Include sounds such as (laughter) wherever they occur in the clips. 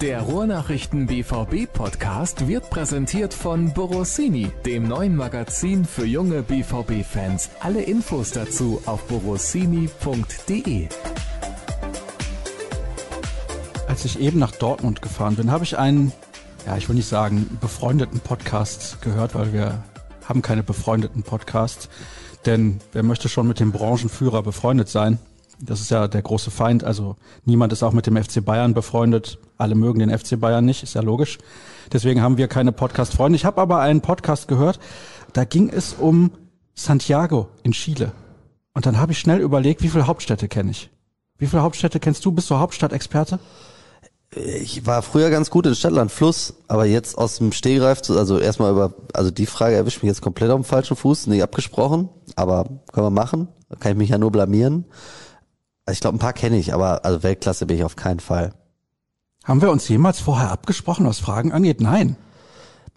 Der Ruhrnachrichten BVB Podcast wird präsentiert von Borossini, dem neuen Magazin für junge BVB Fans. Alle Infos dazu auf borossini.de. Als ich eben nach Dortmund gefahren bin, habe ich einen, ja, ich will nicht sagen, befreundeten Podcast gehört, weil wir haben keine befreundeten Podcasts. Denn wer möchte schon mit dem Branchenführer befreundet sein? Das ist ja der große Feind. Also niemand ist auch mit dem FC Bayern befreundet. Alle mögen den FC Bayern nicht, ist ja logisch. Deswegen haben wir keine Podcast-Freunde. Ich habe aber einen Podcast gehört, da ging es um Santiago in Chile. Und dann habe ich schnell überlegt, wie viele Hauptstädte kenne ich? Wie viele Hauptstädte kennst du? Bist du Hauptstadtexperte? Ich war früher ganz gut in Stadtland Fluss, aber jetzt aus dem Stehgreif also erstmal über, also die Frage erwischt mich jetzt komplett auf dem falschen Fuß, nicht abgesprochen, aber können wir machen. Da kann ich mich ja nur blamieren. Also ich glaube, ein paar kenne ich, aber also Weltklasse bin ich auf keinen Fall. Haben wir uns jemals vorher abgesprochen, was Fragen angeht? Nein.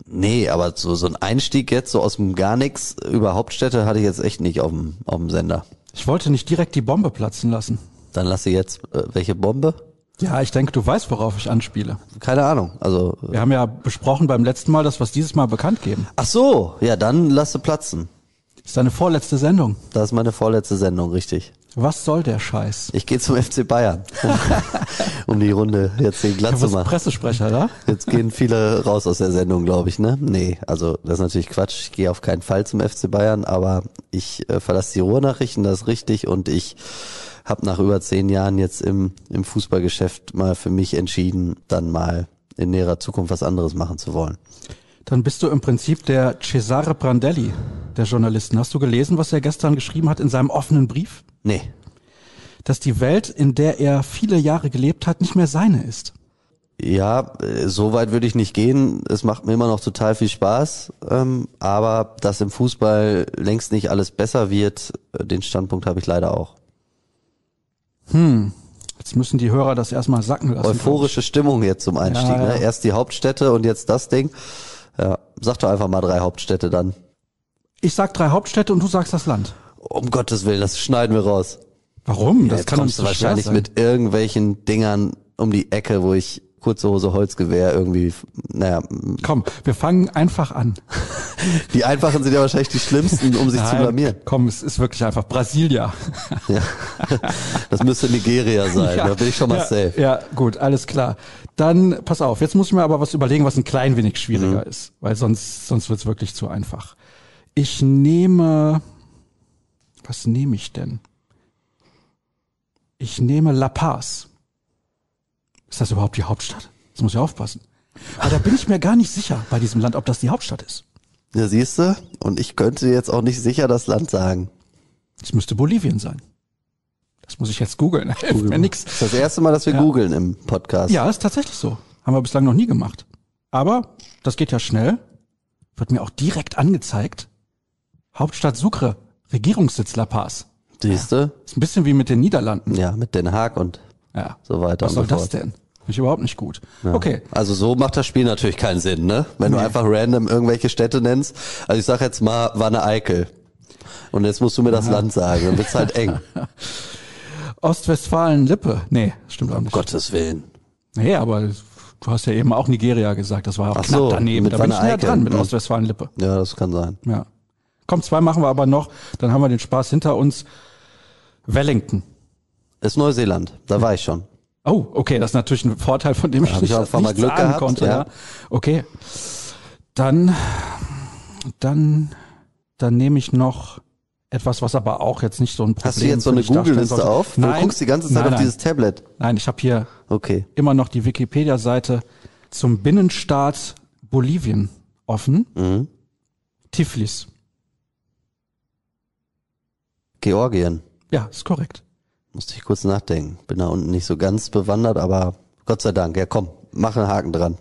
Nee, aber so, so ein Einstieg jetzt so aus dem gar nichts über Hauptstädte hatte ich jetzt echt nicht auf dem, auf dem Sender. Ich wollte nicht direkt die Bombe platzen lassen. Dann lasse jetzt äh, welche Bombe? Ja, ich denke, du weißt, worauf ich anspiele. Keine Ahnung. Also Wir haben ja besprochen beim letzten Mal, dass wir es dieses Mal bekannt geben. ach so, ja, dann lasse platzen. Das ist deine vorletzte Sendung. Das ist meine vorletzte Sendung, richtig. Was soll der Scheiß? Ich gehe zum FC Bayern, (laughs) um die Runde jetzt hier glatt zu machen. Pressesprecher, da? Jetzt gehen (laughs) viele raus aus der Sendung, glaube ich, ne? Nee, also das ist natürlich Quatsch. Ich gehe auf keinen Fall zum FC Bayern, aber ich äh, verlasse die Ruhrnachrichten, das ist richtig. Und ich habe nach über zehn Jahren jetzt im, im Fußballgeschäft mal für mich entschieden, dann mal in näherer Zukunft was anderes machen zu wollen. Dann bist du im Prinzip der Cesare Brandelli der Journalisten. Hast du gelesen, was er gestern geschrieben hat in seinem offenen Brief? Nee, Dass die Welt, in der er viele Jahre gelebt hat, nicht mehr seine ist. Ja, äh, so weit würde ich nicht gehen. Es macht mir immer noch total viel Spaß. Ähm, aber dass im Fußball längst nicht alles besser wird, äh, den Standpunkt habe ich leider auch. Jetzt müssen die Hörer das erstmal sacken lassen. Euphorische Stimmung jetzt zum Einstieg. Ja, ja. Ne? Erst die Hauptstädte und jetzt das Ding. Ja, sag doch einfach mal drei Hauptstädte dann. Ich sag drei Hauptstädte und du sagst das Land. Um Gottes Willen, das schneiden wir raus. Warum? Ja, Das kann kommst du wahrscheinlich sein. mit irgendwelchen Dingern um die Ecke, wo ich kurze Hose Holzgewehr irgendwie, naja, Komm, wir fangen einfach an. (laughs) die einfachen sind ja wahrscheinlich die schlimmsten, um sich zu Nein, blamieren. Komm, es ist wirklich einfach Brasilia. Ja. (laughs) Das müsste Nigeria sein, da bin ich schon mal ja, safe. Ja, gut, alles klar. Dann pass auf, jetzt muss ich mir aber was überlegen, was ein klein wenig Mhm. schwieriger ist, weil sonst sonst wird's wirklich zu einfach. Ich nehme was nehme ich denn? Ich nehme La Paz. Ist das überhaupt die Hauptstadt? Das muss ich aufpassen. Aber da bin ich mir gar nicht sicher bei diesem Land, ob das die Hauptstadt ist. Ja, siehst du? Und ich könnte jetzt auch nicht sicher das Land sagen. Es müsste Bolivien sein. Das muss ich jetzt googeln. (laughs) Mir nix. Das ist das erste Mal, dass wir Ja. googeln im Podcast. Ja, ist tatsächlich so. Haben wir bislang noch nie gemacht. Aber das geht ja schnell. Wird mir auch direkt angezeigt. Hauptstadt Sucre, Regierungssitz La Paz. Siehst du? Ist ein bisschen wie mit den Niederlanden. Ja, mit Den Haag und Ja. so weiter. Was soll so das denn? Finde ich überhaupt nicht gut. Okay. Also so macht das Spiel natürlich keinen Sinn, ne? Wenn du Nee. einfach random irgendwelche Städte nennst. Also ich sag jetzt mal Wanne Eickel. Und jetzt musst du mir das Land sagen, dann wird's halt eng. (laughs) Ostwestfalen-Lippe. Nee, stimmt auch um nicht. Gottes Willen. Nee, aber du hast ja eben auch Nigeria gesagt. Das war auch Ach knapp so, daneben. Da bin ich näher dran mit Hm. Ostwestfalen-Lippe. Ja, das kann sein. Ja. Komm, zwei machen wir aber noch. Dann haben wir den Spaß hinter uns. Wellington. Ist Neuseeland. Da war ich schon. Oh, okay, das ist natürlich ein Vorteil, von dem ich hab ich nicht, auch ein paar Mal nichts Glück ahnen gehabt, konnte. ja. Ja. Okay, dann, dann, dann nehme ich noch etwas, was aber auch jetzt nicht so ein Problem Hast du jetzt so eine Google-Liste auf? Nein, Du guckst die ganze Zeit nein, auf nein. dieses Tablet. Nein, ich habe hier Okay. immer noch die Wikipedia-Seite zum Binnenstaat Bolivien offen. Mhm. Tiflis. Georgien. Ja, ist korrekt. Musste ich kurz nachdenken. Bin da unten nicht so ganz bewandert, aber Gott sei Dank. Ja, komm, mach einen Haken dran.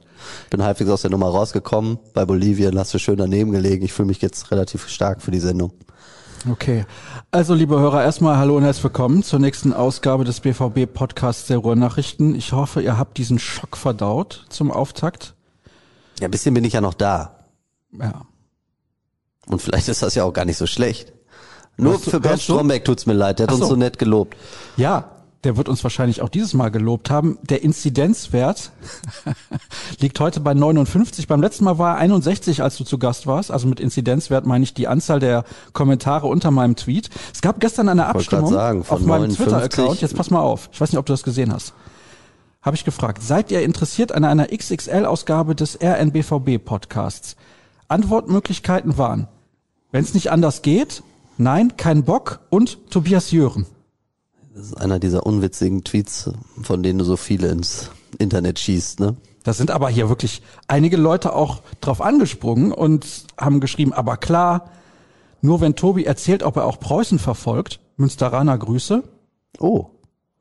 Bin halbwegs aus der Nummer rausgekommen. Bei Bolivien hast du schön daneben gelegen. Ich fühle mich jetzt relativ stark für die Sendung. Okay. Also, liebe Hörer, erstmal hallo und herzlich willkommen zur nächsten Ausgabe des BVB Podcasts der Ruhrnachrichten. Ich hoffe, ihr habt diesen Schock verdaut zum Auftakt. Ja, ein bisschen bin ich ja noch da. Ja. Und vielleicht ist das ja auch gar nicht so schlecht. Nur du- für Bernd? Stromberg tut's mir leid. Der hat Ach uns so. so nett gelobt. Ja, der wird uns wahrscheinlich auch dieses Mal gelobt haben. Der Inzidenzwert (laughs) liegt heute bei 59. Beim letzten Mal war er 61, als du zu Gast warst. Also mit Inzidenzwert meine ich die Anzahl der Kommentare unter meinem Tweet. Es gab gestern eine Abstimmung sagen, auf meinem 59 Twitter-Account. Jetzt pass mal auf. Ich weiß nicht, ob du das gesehen hast. Habe ich gefragt. Seid ihr interessiert an einer XXL-Ausgabe des RNBVB-Podcasts? Antwortmöglichkeiten waren, wenn es nicht anders geht, nein, kein Bock und Tobias Jören. Das ist einer dieser unwitzigen Tweets, von denen du so viele ins Internet schießt, ne? Da sind aber hier wirklich einige Leute auch drauf angesprungen und haben geschrieben, aber klar, nur wenn Tobi erzählt, ob er auch Preußen verfolgt, Münsteraner Grüße. Oh,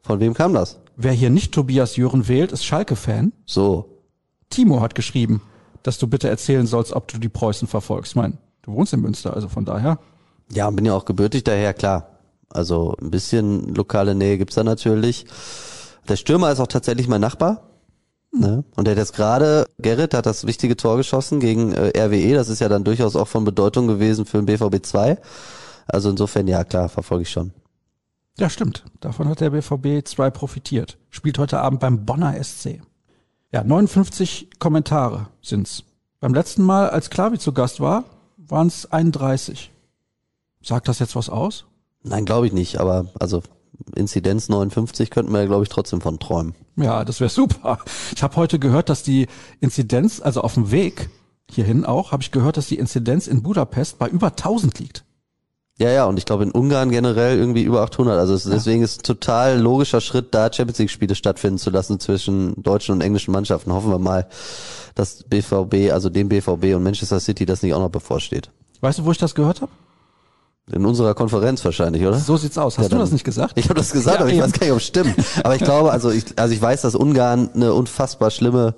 von wem kam das? Wer hier nicht Tobias Jören wählt, ist Schalke-Fan. So, Timo hat geschrieben, dass du bitte erzählen sollst, ob du die Preußen verfolgst. Ich mein, du wohnst in Münster, also von daher. Ja, bin ja auch gebürtig daher, klar. Also ein bisschen lokale Nähe gibt's da natürlich. Der Stürmer ist auch tatsächlich mein Nachbar. Ne? Und der hat jetzt gerade, Gerrit hat das wichtige Tor geschossen gegen äh, RWE. Das ist ja dann durchaus auch von Bedeutung gewesen für den BVB 2. Also insofern, ja klar, verfolge ich schon. Ja, stimmt. Davon hat der BVB 2 profitiert. Spielt heute Abend beim Bonner SC. Ja, 59 Kommentare sind's. Beim letzten Mal, als Klavi zu Gast war, waren's 31. Sagt das jetzt was aus? Nein, glaube ich nicht, aber also Inzidenz 59 könnten wir ja, glaube ich, trotzdem von träumen. Ja, das wäre super. Ich habe heute gehört, dass die Inzidenz, also auf dem Weg hierhin auch, habe ich gehört, dass die Inzidenz in Budapest bei über 1000 liegt. Ja, ja, und ich glaube in Ungarn generell irgendwie über 800. Also es, deswegen ist ein total logischer Schritt, da Champions League Spiele stattfinden zu lassen zwischen deutschen und englischen Mannschaften. Hoffen wir mal, dass BVB, also dem BVB und Manchester City das nicht auch noch bevorsteht. Weißt du, wo ich das gehört habe? In unserer Konferenz wahrscheinlich, oder? So sieht's aus. Hast Ja, du das nicht gesagt? Ich habe das gesagt, Ja, aber ich eben. weiß gar nicht, ob es stimmt. Aber ich glaube, also ich, also ich weiß, dass Ungarn eine unfassbar schlimme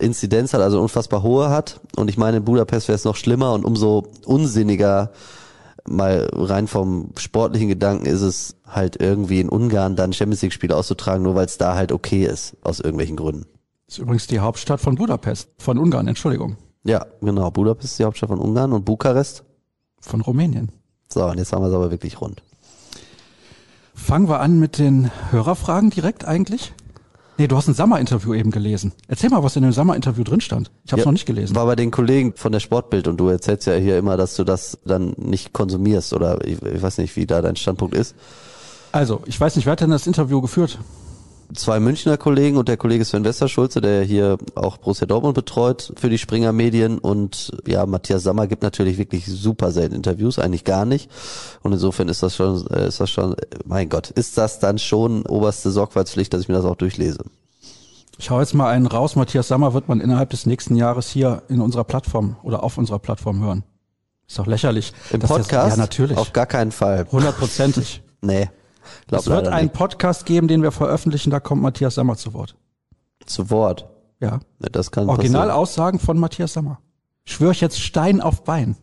Inzidenz hat, also unfassbar hohe hat. Und ich meine, in Budapest wäre es noch schlimmer und umso unsinniger, mal rein vom sportlichen Gedanken ist es halt irgendwie in Ungarn dann Champions League Spiele auszutragen, nur weil es da halt okay ist, aus irgendwelchen Gründen. Das ist übrigens die Hauptstadt von Budapest. Von Ungarn, Entschuldigung. Ja, genau. Budapest ist die Hauptstadt von Ungarn und Bukarest. Von Rumänien. So, und jetzt haben wir es aber wirklich rund. Fangen wir an mit den Hörerfragen direkt eigentlich? Nee, du hast ein Sommer-Interview eben gelesen. Erzähl mal, was in dem Sommer-Interview drin stand. Ich habe es Ja, noch nicht gelesen. War bei den Kollegen von der Sportbild und du erzählst ja hier immer, dass du das dann nicht konsumierst oder ich, ich weiß nicht, wie da dein Standpunkt ist. Also, ich weiß nicht, wer hat denn das Interview geführt? Zwei Münchner Kollegen und der Kollege Sven Westerschulze, der hier auch Borussia Dortmund betreut für die Springer Medien und ja, Matthias Sammer gibt natürlich wirklich super selten Interviews, eigentlich gar nicht. Und insofern ist das schon, äh, ist das schon, mein Gott, ist das dann schon oberste Sorgfaltspflicht, dass ich mir das auch durchlese. Ich hau jetzt mal einen raus. Matthias Sammer wird man innerhalb des nächsten Jahres hier in unserer Plattform oder auf unserer Plattform hören. Ist doch lächerlich. Im Podcast? ja, natürlich. Auf gar keinen Fall. Hundertprozentig. (laughs) Nee. Glaub Es wird einen nicht. Podcast geben, den wir veröffentlichen, da kommt Matthias Sammer zu Wort. Zu Wort. Ja. Ne, Das kann passieren. Originalaussagen von Matthias Sammer. Schwöre ich jetzt Stein auf Bein.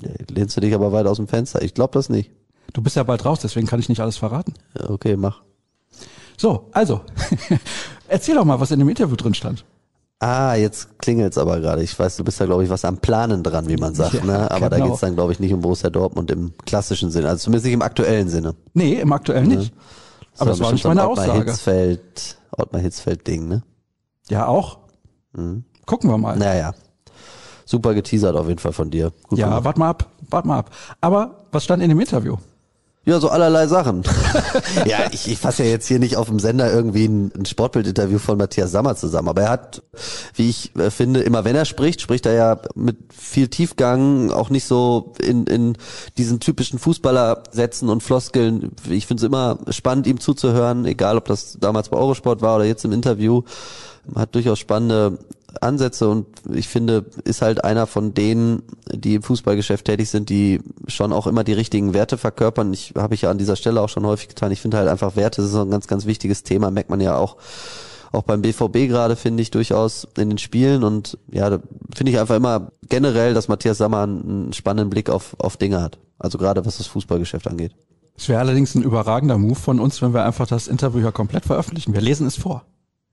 Ja, Lehnst du dich aber weit aus dem Fenster? Ich glaube das nicht. Du bist ja bald raus, deswegen kann ich nicht alles verraten. Ja, okay, mach. So, also, (laughs) erzähl doch mal, was in dem Interview drin stand. Ah, jetzt klingelt's aber gerade. Ich weiß, du bist da, glaube ich, was am Planen dran, wie man sagt. Ja, ne? Aber da genau. geht's dann, glaube ich, nicht um Borussia Dortmund im klassischen Sinne. Also zumindest nicht im aktuellen Sinne. Nee, im aktuellen nicht. Aber das war nicht meine Ottmar Aussage. Hitzfeld, Ottmar Hitzfeld-Ding, ne? Ja, auch. Mhm. Gucken wir mal. Naja. Super geteasert auf jeden Fall von dir. Gut ja, warte mal ab, warte mal ab. Aber was stand in dem Interview? Ja, so allerlei Sachen. (laughs) ja, ich, ich fasse ja jetzt hier nicht auf dem Sender irgendwie ein, ein Sportbildinterview von Matthias Sammer zusammen. Aber er hat, wie ich äh, finde, immer wenn er spricht, spricht er ja mit viel Tiefgang, auch nicht so in, in diesen typischen Fußballersätzen und Floskeln. Ich finde es immer spannend, ihm zuzuhören, egal ob das damals bei Eurosport war oder jetzt im Interview. Hat durchaus spannende Ansätze und ich finde, ist halt einer von denen, die im Fußballgeschäft tätig sind, die schon auch immer die richtigen Werte verkörpern. Ich habe ich ja an dieser Stelle auch schon häufig getan. Ich finde halt einfach Werte, das ist ein ganz, ganz wichtiges Thema, merkt man ja auch auch beim BVB gerade finde ich durchaus in den Spielen und ja, finde ich einfach immer generell, dass Matthias Sammer einen, einen spannenden Blick auf, auf Dinge hat. Also gerade was das Fußballgeschäft angeht. Es wäre allerdings ein überragender Move von uns, wenn wir einfach das Interview ja komplett veröffentlichen. Wir lesen es vor.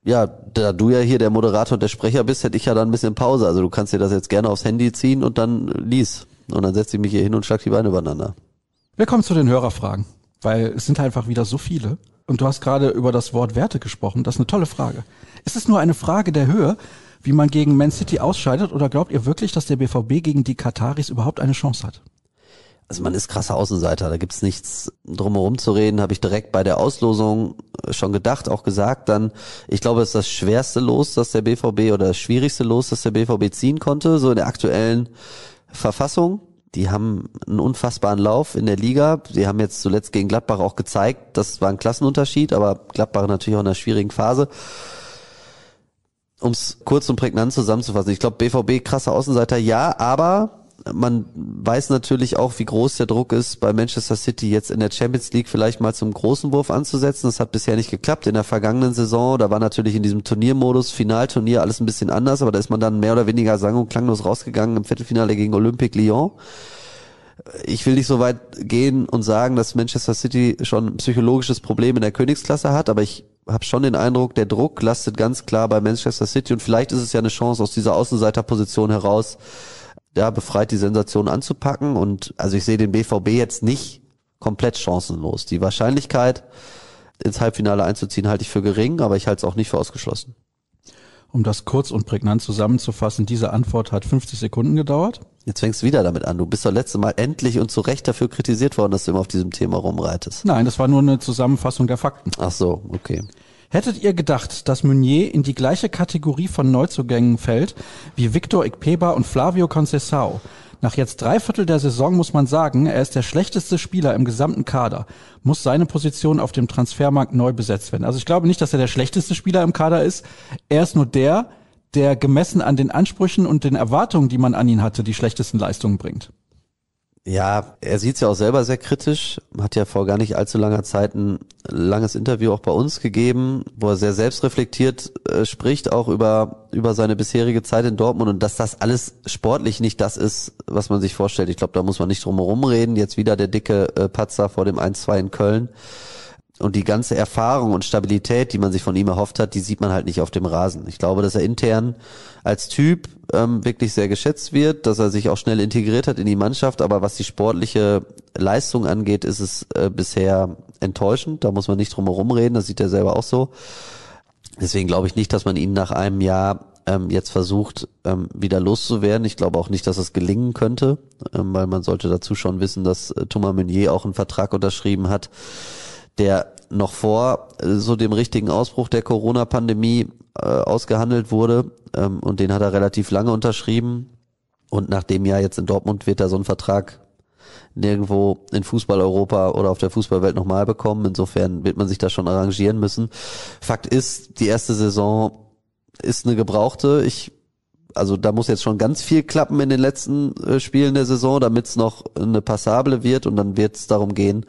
Ja, da du ja hier der Moderator und der Sprecher bist, hätte ich ja dann ein bisschen Pause. Also du kannst dir das jetzt gerne aufs Handy ziehen und dann lies. Und dann setze ich mich hier hin und schlag die Beine übereinander. Wir kommen zu den Hörerfragen, weil es sind einfach wieder so viele. Und du hast gerade über das Wort Werte gesprochen. Das ist eine tolle Frage. Ist es nur eine Frage der Höhe, wie man gegen Man City ausscheidet, oder glaubt ihr wirklich, dass der BVB gegen die Kataris überhaupt eine Chance hat? Also man ist krasser Außenseiter, da gibt's nichts drumherum zu reden, habe ich direkt bei der Auslosung schon gedacht, auch gesagt dann, ich glaube, es ist das schwerste Los, das der BVB oder das schwierigste Los, das der BVB ziehen konnte, so in der aktuellen Verfassung. Die haben einen unfassbaren Lauf in der Liga. Sie haben jetzt zuletzt gegen Gladbach auch gezeigt, das war ein Klassenunterschied, aber Gladbach natürlich auch in einer schwierigen Phase. Um es kurz und prägnant zusammenzufassen, ich glaube, BVB krasser Außenseiter, ja, aber man weiß natürlich auch, wie groß der Druck ist, bei Manchester City jetzt in der Champions League vielleicht mal zum großen Wurf anzusetzen. Das hat bisher nicht geklappt. In der vergangenen Saison, da war natürlich in diesem Turniermodus, Finalturnier, alles ein bisschen anders, aber da ist man dann mehr oder weniger sang- und klanglos rausgegangen im Viertelfinale gegen Olympique Lyon. Ich will nicht so weit gehen und sagen, dass Manchester City schon ein psychologisches Problem in der Königsklasse hat, aber ich habe schon den Eindruck, der Druck lastet ganz klar bei Manchester City und vielleicht ist es ja eine Chance aus dieser Außenseiterposition heraus, ja, befreit die Sensation anzupacken. Und also ich sehe den BVB jetzt nicht komplett chancenlos. Die Wahrscheinlichkeit, ins Halbfinale einzuziehen, halte ich für gering, aber ich halte es auch nicht für ausgeschlossen. Um das kurz und prägnant zusammenzufassen, diese Antwort hat 50 Sekunden gedauert. Jetzt fängst du wieder damit an. Du bist doch letzte Mal endlich und zu Recht dafür kritisiert worden, dass du immer auf diesem Thema rumreitest. Nein, das war nur eine Zusammenfassung der Fakten. Ach so, okay. Hättet ihr gedacht, dass Meunier in die gleiche Kategorie von Neuzugängen fällt wie Victor Ikpeba und Flavio Concesao? Nach jetzt drei Viertel der Saison muss man sagen, er ist der schlechteste Spieler im gesamten Kader. Muss seine Position auf dem Transfermarkt neu besetzt werden. Also ich glaube nicht, dass er der schlechteste Spieler im Kader ist. Er ist nur der, der gemessen an den Ansprüchen und den Erwartungen, die man an ihn hatte, die schlechtesten Leistungen bringt. Ja, er sieht es ja auch selber sehr kritisch. Hat ja vor gar nicht allzu langer Zeit ein langes Interview auch bei uns gegeben, wo er sehr selbstreflektiert äh, spricht, auch über, über seine bisherige Zeit in Dortmund und dass das alles sportlich nicht das ist, was man sich vorstellt. Ich glaube, da muss man nicht drum herum reden. Jetzt wieder der dicke äh, Patzer vor dem 1-2 in Köln. Und die ganze Erfahrung und Stabilität, die man sich von ihm erhofft hat, die sieht man halt nicht auf dem Rasen. Ich glaube, dass er intern als Typ ähm, wirklich sehr geschätzt wird, dass er sich auch schnell integriert hat in die Mannschaft, aber was die sportliche Leistung angeht, ist es äh, bisher enttäuschend. Da muss man nicht drum herum reden, das sieht er selber auch so. Deswegen glaube ich nicht, dass man ihn nach einem Jahr ähm, jetzt versucht, ähm, wieder loszuwerden. Ich glaube auch nicht, dass es gelingen könnte, ähm, weil man sollte dazu schon wissen, dass äh, Thomas Meunier auch einen Vertrag unterschrieben hat, der noch vor äh, so dem richtigen Ausbruch der Corona-Pandemie äh, ausgehandelt wurde ähm, und den hat er relativ lange unterschrieben und nach dem Jahr jetzt in Dortmund wird er so einen Vertrag nirgendwo in Fußball-Europa oder auf der Fußballwelt nochmal bekommen. Insofern wird man sich da schon arrangieren müssen. Fakt ist, die erste Saison ist eine gebrauchte. Ich also da muss jetzt schon ganz viel klappen in den letzten äh, Spielen der Saison, damit es noch eine passable wird und dann wird es darum gehen,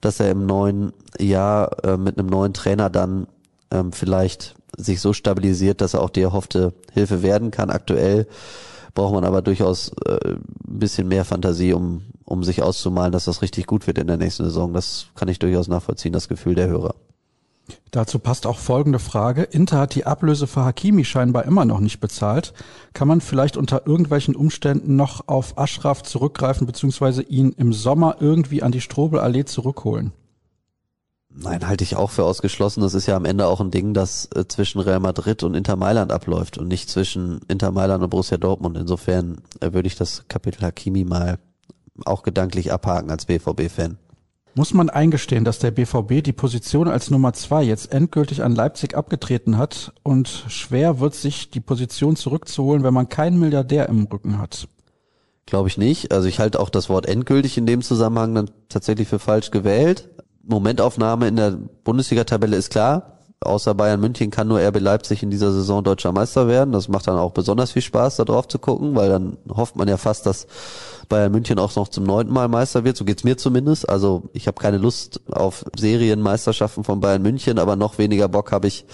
dass er im neuen Jahr äh, mit einem neuen Trainer dann ähm, vielleicht sich so stabilisiert, dass er auch die erhoffte Hilfe werden kann. Aktuell braucht man aber durchaus äh, ein bisschen mehr Fantasie, um, um sich auszumalen, dass das richtig gut wird in der nächsten Saison. Das kann ich durchaus nachvollziehen, das Gefühl der Hörer. Dazu passt auch folgende Frage. Inter hat die Ablöse für Hakimi scheinbar immer noch nicht bezahlt. Kann man vielleicht unter irgendwelchen Umständen noch auf Ashraf zurückgreifen, beziehungsweise ihn im Sommer irgendwie an die Strobelallee zurückholen? Nein, halte ich auch für ausgeschlossen. Das ist ja am Ende auch ein Ding, das äh, zwischen Real Madrid und Inter Mailand abläuft und nicht zwischen Inter Mailand und Borussia Dortmund. Insofern äh, würde ich das Kapitel Hakimi mal auch gedanklich abhaken als BVB-Fan. Muss man eingestehen, dass der BVB die Position als Nummer zwei jetzt endgültig an Leipzig abgetreten hat und schwer wird sich die Position zurückzuholen, wenn man keinen Milliardär im Rücken hat? Glaube ich nicht. Also ich halte auch das Wort endgültig in dem Zusammenhang dann tatsächlich für falsch gewählt. Momentaufnahme in der Bundesliga-Tabelle ist klar. Außer Bayern München kann nur RB Leipzig in dieser Saison deutscher Meister werden. Das macht dann auch besonders viel Spaß, da drauf zu gucken, weil dann hofft man ja fast, dass Bayern München auch noch zum neunten Mal Meister wird. So geht's mir zumindest. Also ich habe keine Lust auf Serienmeisterschaften von Bayern München, aber noch weniger Bock habe ich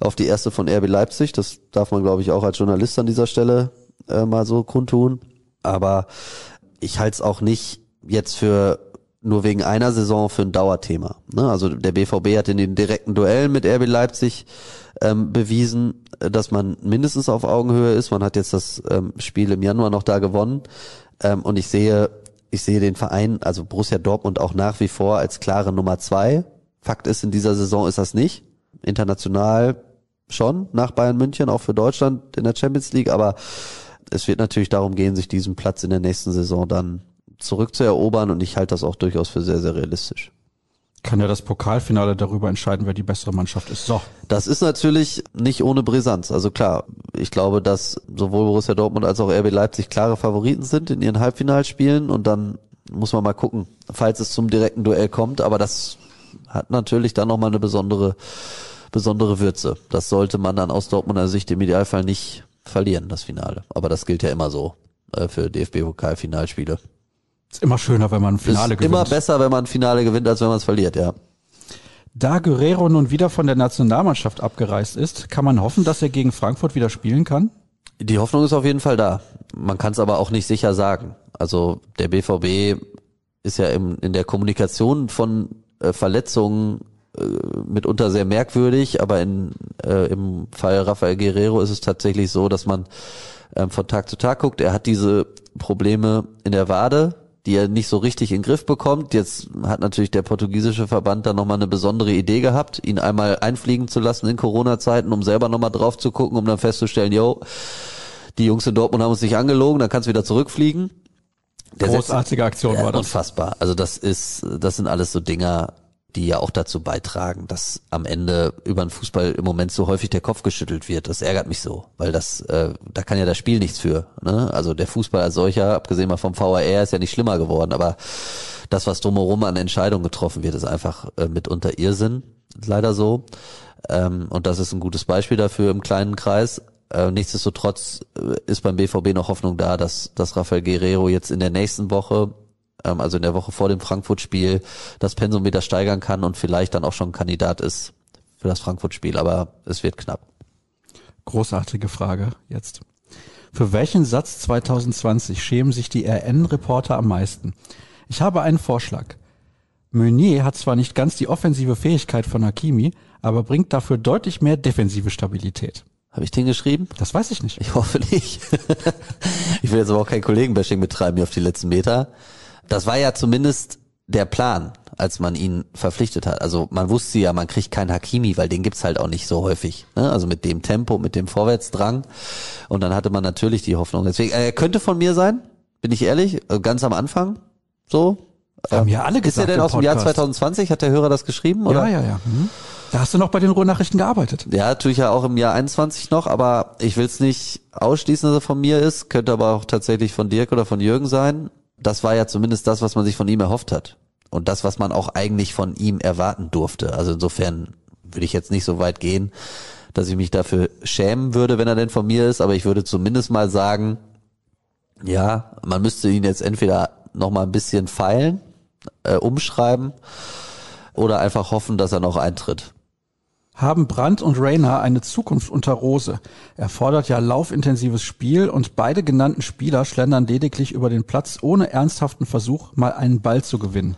auf die erste von RB Leipzig. Das darf man, glaube ich, auch als Journalist an dieser Stelle äh, mal so kundtun. Aber ich halte es auch nicht jetzt für nur wegen einer Saison für ein Dauerthema. Ne? Also der BVB hat in den direkten Duellen mit RB Leipzig ähm, bewiesen, dass man mindestens auf Augenhöhe ist. Man hat jetzt das ähm, Spiel im Januar noch da gewonnen. Ähm, und ich sehe, ich sehe den Verein, also Borussia Dortmund auch nach wie vor als klare Nummer zwei Fakt ist, in dieser Saison ist das nicht. International schon nach Bayern München, auch für Deutschland in der Champions League, aber es wird natürlich darum gehen, sich diesen Platz in der nächsten Saison dann zurückzuerobern und ich halte das auch durchaus für sehr, sehr realistisch. Kann ja das Pokalfinale darüber entscheiden, wer die bessere Mannschaft ist. So. Das ist natürlich nicht ohne Brisanz. Also klar, ich glaube, dass sowohl Borussia Dortmund als auch RB Leipzig klare Favoriten sind in ihren Halbfinalspielen und dann muss man mal gucken, falls es zum direkten Duell kommt, aber das hat natürlich dann nochmal eine besondere, besondere Würze. Das sollte man dann aus Dortmunder Sicht im Idealfall nicht verlieren, das Finale. Aber das gilt ja immer so äh, für DFB-Pokalfinalspiele. Ist immer schöner, wenn man ein Finale ist gewinnt. Immer besser, wenn man ein Finale gewinnt, als wenn man es verliert, ja. Da Guerrero nun wieder von der Nationalmannschaft abgereist ist, kann man hoffen, dass er gegen Frankfurt wieder spielen kann? Die Hoffnung ist auf jeden Fall da. Man kann es aber auch nicht sicher sagen. Also der BVB ist ja im, in der Kommunikation von äh, Verletzungen äh, mitunter sehr merkwürdig, aber in, äh, im Fall Rafael Guerrero ist es tatsächlich so, dass man ähm, von Tag zu Tag guckt. Er hat diese Probleme in der Wade, die er nicht so richtig in den Griff bekommt. Jetzt hat natürlich der portugiesische Verband da nochmal eine besondere Idee gehabt, ihn einmal einfliegen zu lassen in Corona-Zeiten, um selber nochmal drauf zu gucken, um dann festzustellen, yo, die Jungs in Dortmund haben uns nicht angelogen, dann kannst du wieder zurückfliegen. Der Großartige Aktion war das. Unfassbar. Also das ist, das sind alles so Dinger, die ja auch dazu beitragen, dass am Ende über den Fußball im Moment so häufig der Kopf geschüttelt wird. Das ärgert mich so, weil das, äh, da kann ja das Spiel nichts für. Ne? Also der Fußball als solcher, abgesehen mal vom VAR, ist ja nicht schlimmer geworden, aber das, was drumherum an Entscheidungen getroffen wird, ist einfach äh, mitunter Irrsinn. Leider so. Ähm, und das ist ein gutes Beispiel dafür im kleinen Kreis. Äh, nichtsdestotrotz äh, ist beim BVB noch Hoffnung da, dass, dass Rafael Guerrero jetzt in der nächsten Woche ähm, also in der Woche vor dem Frankfurt-Spiel, das Pensum wieder steigern kann und vielleicht dann auch schon Kandidat ist für das Frankfurt-Spiel, aber es wird knapp. Großartige Frage jetzt. Für welchen Satz 2020 schämen sich die RN-Reporter am meisten? Ich habe einen Vorschlag. Meunier hat zwar nicht ganz die offensive Fähigkeit von Hakimi, aber bringt dafür deutlich mehr defensive Stabilität. Habe ich den geschrieben? Das weiß ich nicht. Ich hoffe nicht. (laughs) ich will jetzt aber auch kein Kollegenbashing betreiben hier auf die letzten Meter. Das war ja zumindest der Plan, als man ihn verpflichtet hat. Also man wusste ja, man kriegt keinen Hakimi, weil den gibt's halt auch nicht so häufig. Ne? Also mit dem Tempo, mit dem Vorwärtsdrang. Und dann hatte man natürlich die Hoffnung. Deswegen, er könnte von mir sein, bin ich ehrlich, äh, ganz am Anfang. So. Haben ja alle Ist er gesagt denn im aus dem Jahr Podcast. 2020? Hat der Hörer das geschrieben? Oder? Ja, ja, ja. Mhm. Da hast du noch bei den Ruhrnachrichten gearbeitet. Ja, tue ich ja auch im Jahr 21 noch, aber ich will es nicht ausschließen, dass er von mir ist. Könnte aber auch tatsächlich von Dirk oder von Jürgen sein. Das war ja zumindest das, was man sich von ihm erhofft hat. Und das, was man auch eigentlich von ihm erwarten durfte. Also insofern würde ich jetzt nicht so weit gehen, dass ich mich dafür schämen würde, wenn er denn von mir ist, aber ich würde zumindest mal sagen, ja, man müsste ihn jetzt entweder noch mal ein bisschen feilen, äh, umschreiben oder einfach hoffen, dass er noch eintritt. Haben Brandt und Rayner eine Zukunft unter Rose? Er fordert ja laufintensives Spiel und beide genannten Spieler schlendern lediglich über den Platz, ohne ernsthaften Versuch, mal einen Ball zu gewinnen.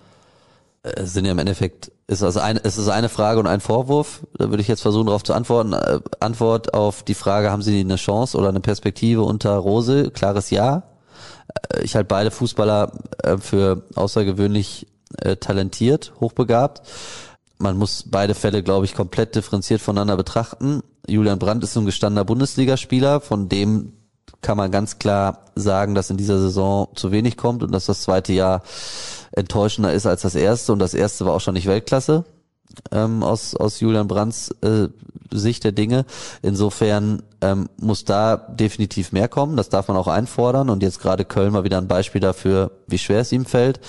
Es sind ja im Endeffekt, ist das eine, es ist eine Frage und ein Vorwurf. Da würde ich jetzt versuchen, darauf zu antworten. Äh, Antwort auf die Frage, haben Sie eine Chance oder eine Perspektive unter Rose? Klares Ja. Äh, Ich halte beide Fußballer äh, für außergewöhnlich äh, talentiert, hochbegabt. Man muss beide Fälle, glaube ich, komplett differenziert voneinander betrachten. Julian Brandt ist ein gestandener Bundesligaspieler, von dem kann man ganz klar sagen, dass in dieser Saison zu wenig kommt und dass das zweite Jahr enttäuschender ist als das erste und das erste war auch schon nicht Weltklasse ähm, aus, aus Julian Brandts äh, Sicht der Dinge. Insofern ähm, muss da definitiv mehr kommen, das darf man auch einfordern und jetzt gerade Köln mal wieder ein Beispiel dafür, wie schwer es ihm fällt.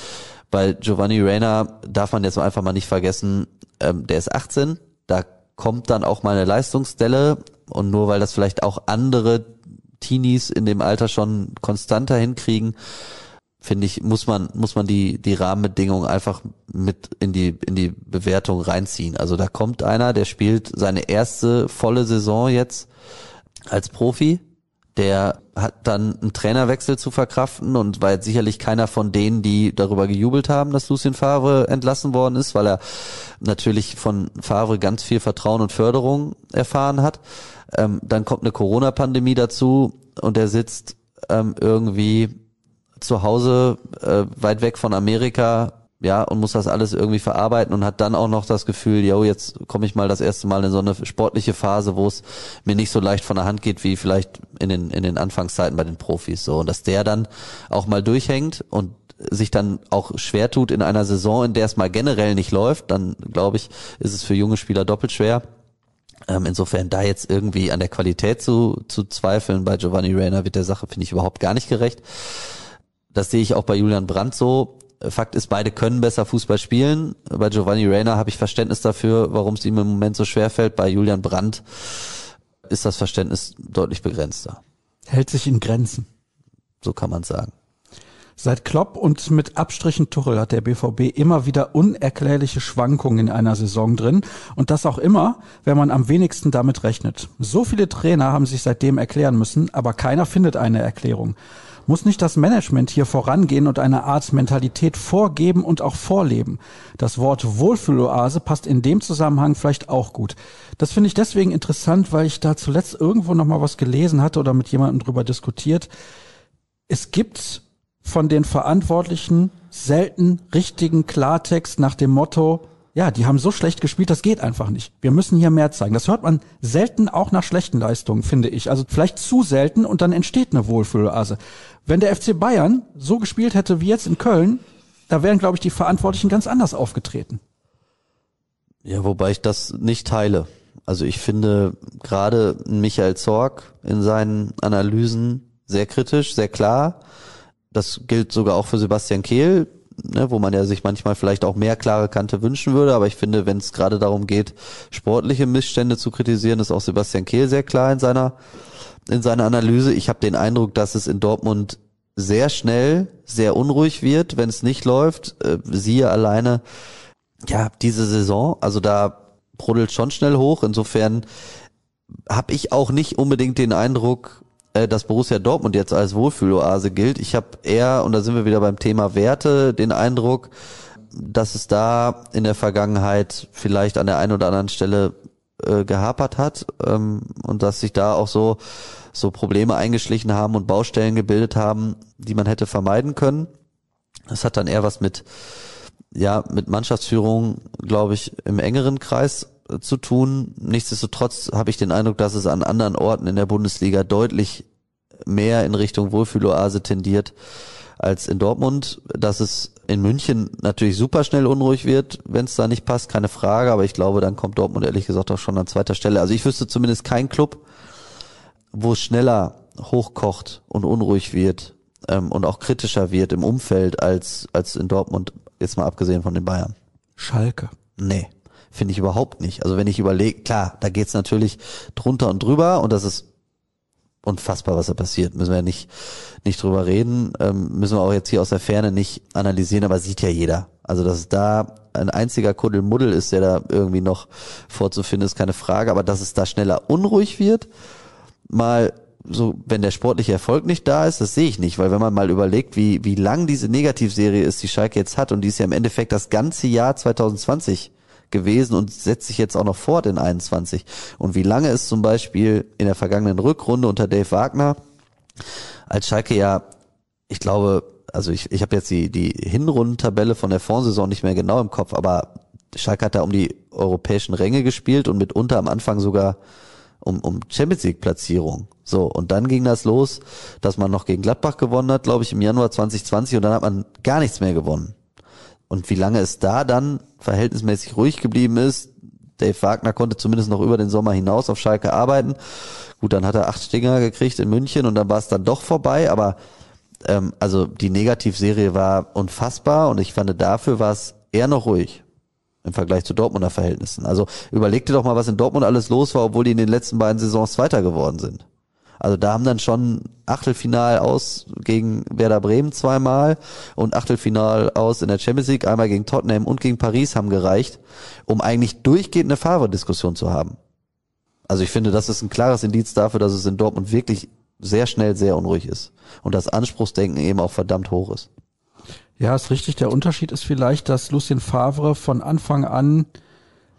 Bei Giovanni Reina darf man jetzt einfach mal nicht vergessen, ähm, der ist 18, da kommt dann auch mal eine Leistungsstelle und nur weil das vielleicht auch andere Teenies in dem Alter schon konstanter hinkriegen, finde ich, muss man, muss man die, die Rahmenbedingungen einfach mit in die, in die Bewertung reinziehen. Also da kommt einer, der spielt seine erste volle Saison jetzt als Profi. Der hat dann einen Trainerwechsel zu verkraften und war jetzt sicherlich keiner von denen, die darüber gejubelt haben, dass Lucien Favre entlassen worden ist, weil er natürlich von Favre ganz viel Vertrauen und Förderung erfahren hat. Ähm, dann kommt eine Corona-Pandemie dazu und er sitzt ähm, irgendwie zu Hause äh, weit weg von Amerika ja, und muss das alles irgendwie verarbeiten und hat dann auch noch das Gefühl, yo, jetzt komme ich mal das erste Mal in so eine sportliche Phase, wo es mir nicht so leicht von der Hand geht, wie vielleicht in den, in den Anfangszeiten bei den Profis, so. Und dass der dann auch mal durchhängt und sich dann auch schwer tut in einer Saison, in der es mal generell nicht läuft, dann glaube ich, ist es für junge Spieler doppelt schwer. Ähm, insofern da jetzt irgendwie an der Qualität zu, zu zweifeln bei Giovanni Reina wird der Sache, finde ich, überhaupt gar nicht gerecht. Das sehe ich auch bei Julian Brandt so. Fakt ist, beide können besser Fußball spielen. Bei Giovanni Reina habe ich Verständnis dafür, warum es ihm im Moment so schwer fällt. Bei Julian Brandt ist das Verständnis deutlich begrenzter. Hält sich in Grenzen. So kann man sagen. Seit Klopp und mit Abstrichen Tuchel hat der BVB immer wieder unerklärliche Schwankungen in einer Saison drin und das auch immer, wenn man am wenigsten damit rechnet. So viele Trainer haben sich seitdem erklären müssen, aber keiner findet eine Erklärung. Muss nicht das Management hier vorangehen und eine Art Mentalität vorgeben und auch vorleben? Das Wort Wohlfühloase passt in dem Zusammenhang vielleicht auch gut. Das finde ich deswegen interessant, weil ich da zuletzt irgendwo noch mal was gelesen hatte oder mit jemandem drüber diskutiert. Es gibt von den Verantwortlichen selten richtigen Klartext nach dem Motto, ja, die haben so schlecht gespielt, das geht einfach nicht. Wir müssen hier mehr zeigen. Das hört man selten auch nach schlechten Leistungen, finde ich. Also vielleicht zu selten und dann entsteht eine Wohlfühlase. Wenn der FC Bayern so gespielt hätte wie jetzt in Köln, da wären, glaube ich, die Verantwortlichen ganz anders aufgetreten. Ja, wobei ich das nicht teile. Also ich finde gerade Michael Zorg in seinen Analysen sehr kritisch, sehr klar. Das gilt sogar auch für Sebastian Kehl, ne, wo man ja sich manchmal vielleicht auch mehr klare Kante wünschen würde. Aber ich finde, wenn es gerade darum geht, sportliche Missstände zu kritisieren, ist auch Sebastian Kehl sehr klar in seiner in seiner Analyse. Ich habe den Eindruck, dass es in Dortmund sehr schnell sehr unruhig wird, wenn es nicht läuft. Äh, siehe alleine, ja, diese Saison, also da brodelt schon schnell hoch. Insofern habe ich auch nicht unbedingt den Eindruck, äh, dass Borussia Dortmund jetzt als Wohlfühloase gilt. Ich habe eher, und da sind wir wieder beim Thema Werte, den Eindruck, dass es da in der Vergangenheit vielleicht an der einen oder anderen Stelle äh, gehapert hat ähm, und dass sich da auch so so Probleme eingeschlichen haben und Baustellen gebildet haben, die man hätte vermeiden können. Das hat dann eher was mit ja mit Mannschaftsführung, glaube ich, im engeren Kreis zu tun. Nichtsdestotrotz habe ich den Eindruck, dass es an anderen Orten in der Bundesliga deutlich mehr in Richtung Wohlfühloase tendiert als in Dortmund. Dass es in München natürlich super schnell unruhig wird, wenn es da nicht passt, keine Frage. Aber ich glaube, dann kommt Dortmund ehrlich gesagt auch schon an zweiter Stelle. Also ich wüsste zumindest keinen Club, wo es schneller hochkocht und unruhig wird ähm, und auch kritischer wird im Umfeld als, als in Dortmund, jetzt mal abgesehen von den Bayern. Schalke. Nee. Finde ich überhaupt nicht. Also wenn ich überlege, klar, da geht's natürlich drunter und drüber und das ist unfassbar, was da passiert. Müssen wir ja nicht, nicht drüber reden. Ähm, müssen wir auch jetzt hier aus der Ferne nicht analysieren, aber sieht ja jeder. Also, dass da ein einziger Kuddelmuddel ist, der da irgendwie noch vorzufinden ist, keine Frage. Aber dass es da schneller unruhig wird, mal so, wenn der sportliche Erfolg nicht da ist, das sehe ich nicht, weil wenn man mal überlegt, wie, wie lang diese Negativserie ist, die Schalke jetzt hat, und die ist ja im Endeffekt das ganze Jahr 2020 gewesen und setzt sich jetzt auch noch fort in 21. Und wie lange ist zum Beispiel in der vergangenen Rückrunde unter Dave Wagner, als Schalke ja, ich glaube, also ich, ich habe jetzt die, die Hinrundentabelle von der Fondsaison nicht mehr genau im Kopf, aber Schalke hat da um die europäischen Ränge gespielt und mitunter am Anfang sogar um, um Champions League Platzierung. So, und dann ging das los, dass man noch gegen Gladbach gewonnen hat, glaube ich, im Januar 2020 und dann hat man gar nichts mehr gewonnen. Und wie lange es da dann verhältnismäßig ruhig geblieben ist, Dave Wagner konnte zumindest noch über den Sommer hinaus auf Schalke arbeiten. Gut, dann hat er acht Stinger gekriegt in München und dann war es dann doch vorbei, aber ähm, also die Negativserie war unfassbar und ich fand dafür war es eher noch ruhig im Vergleich zu Dortmunder Verhältnissen. Also überleg dir doch mal, was in Dortmund alles los war, obwohl die in den letzten beiden Saisons Zweiter geworden sind. Also da haben dann schon Achtelfinal aus gegen Werder Bremen zweimal und Achtelfinal aus in der Champions League, einmal gegen Tottenham und gegen Paris haben gereicht, um eigentlich durchgehend eine Favre-Diskussion zu haben. Also ich finde, das ist ein klares Indiz dafür, dass es in Dortmund wirklich sehr schnell sehr unruhig ist und das Anspruchsdenken eben auch verdammt hoch ist. Ja, ist richtig. Der Unterschied ist vielleicht, dass Lucien Favre von Anfang an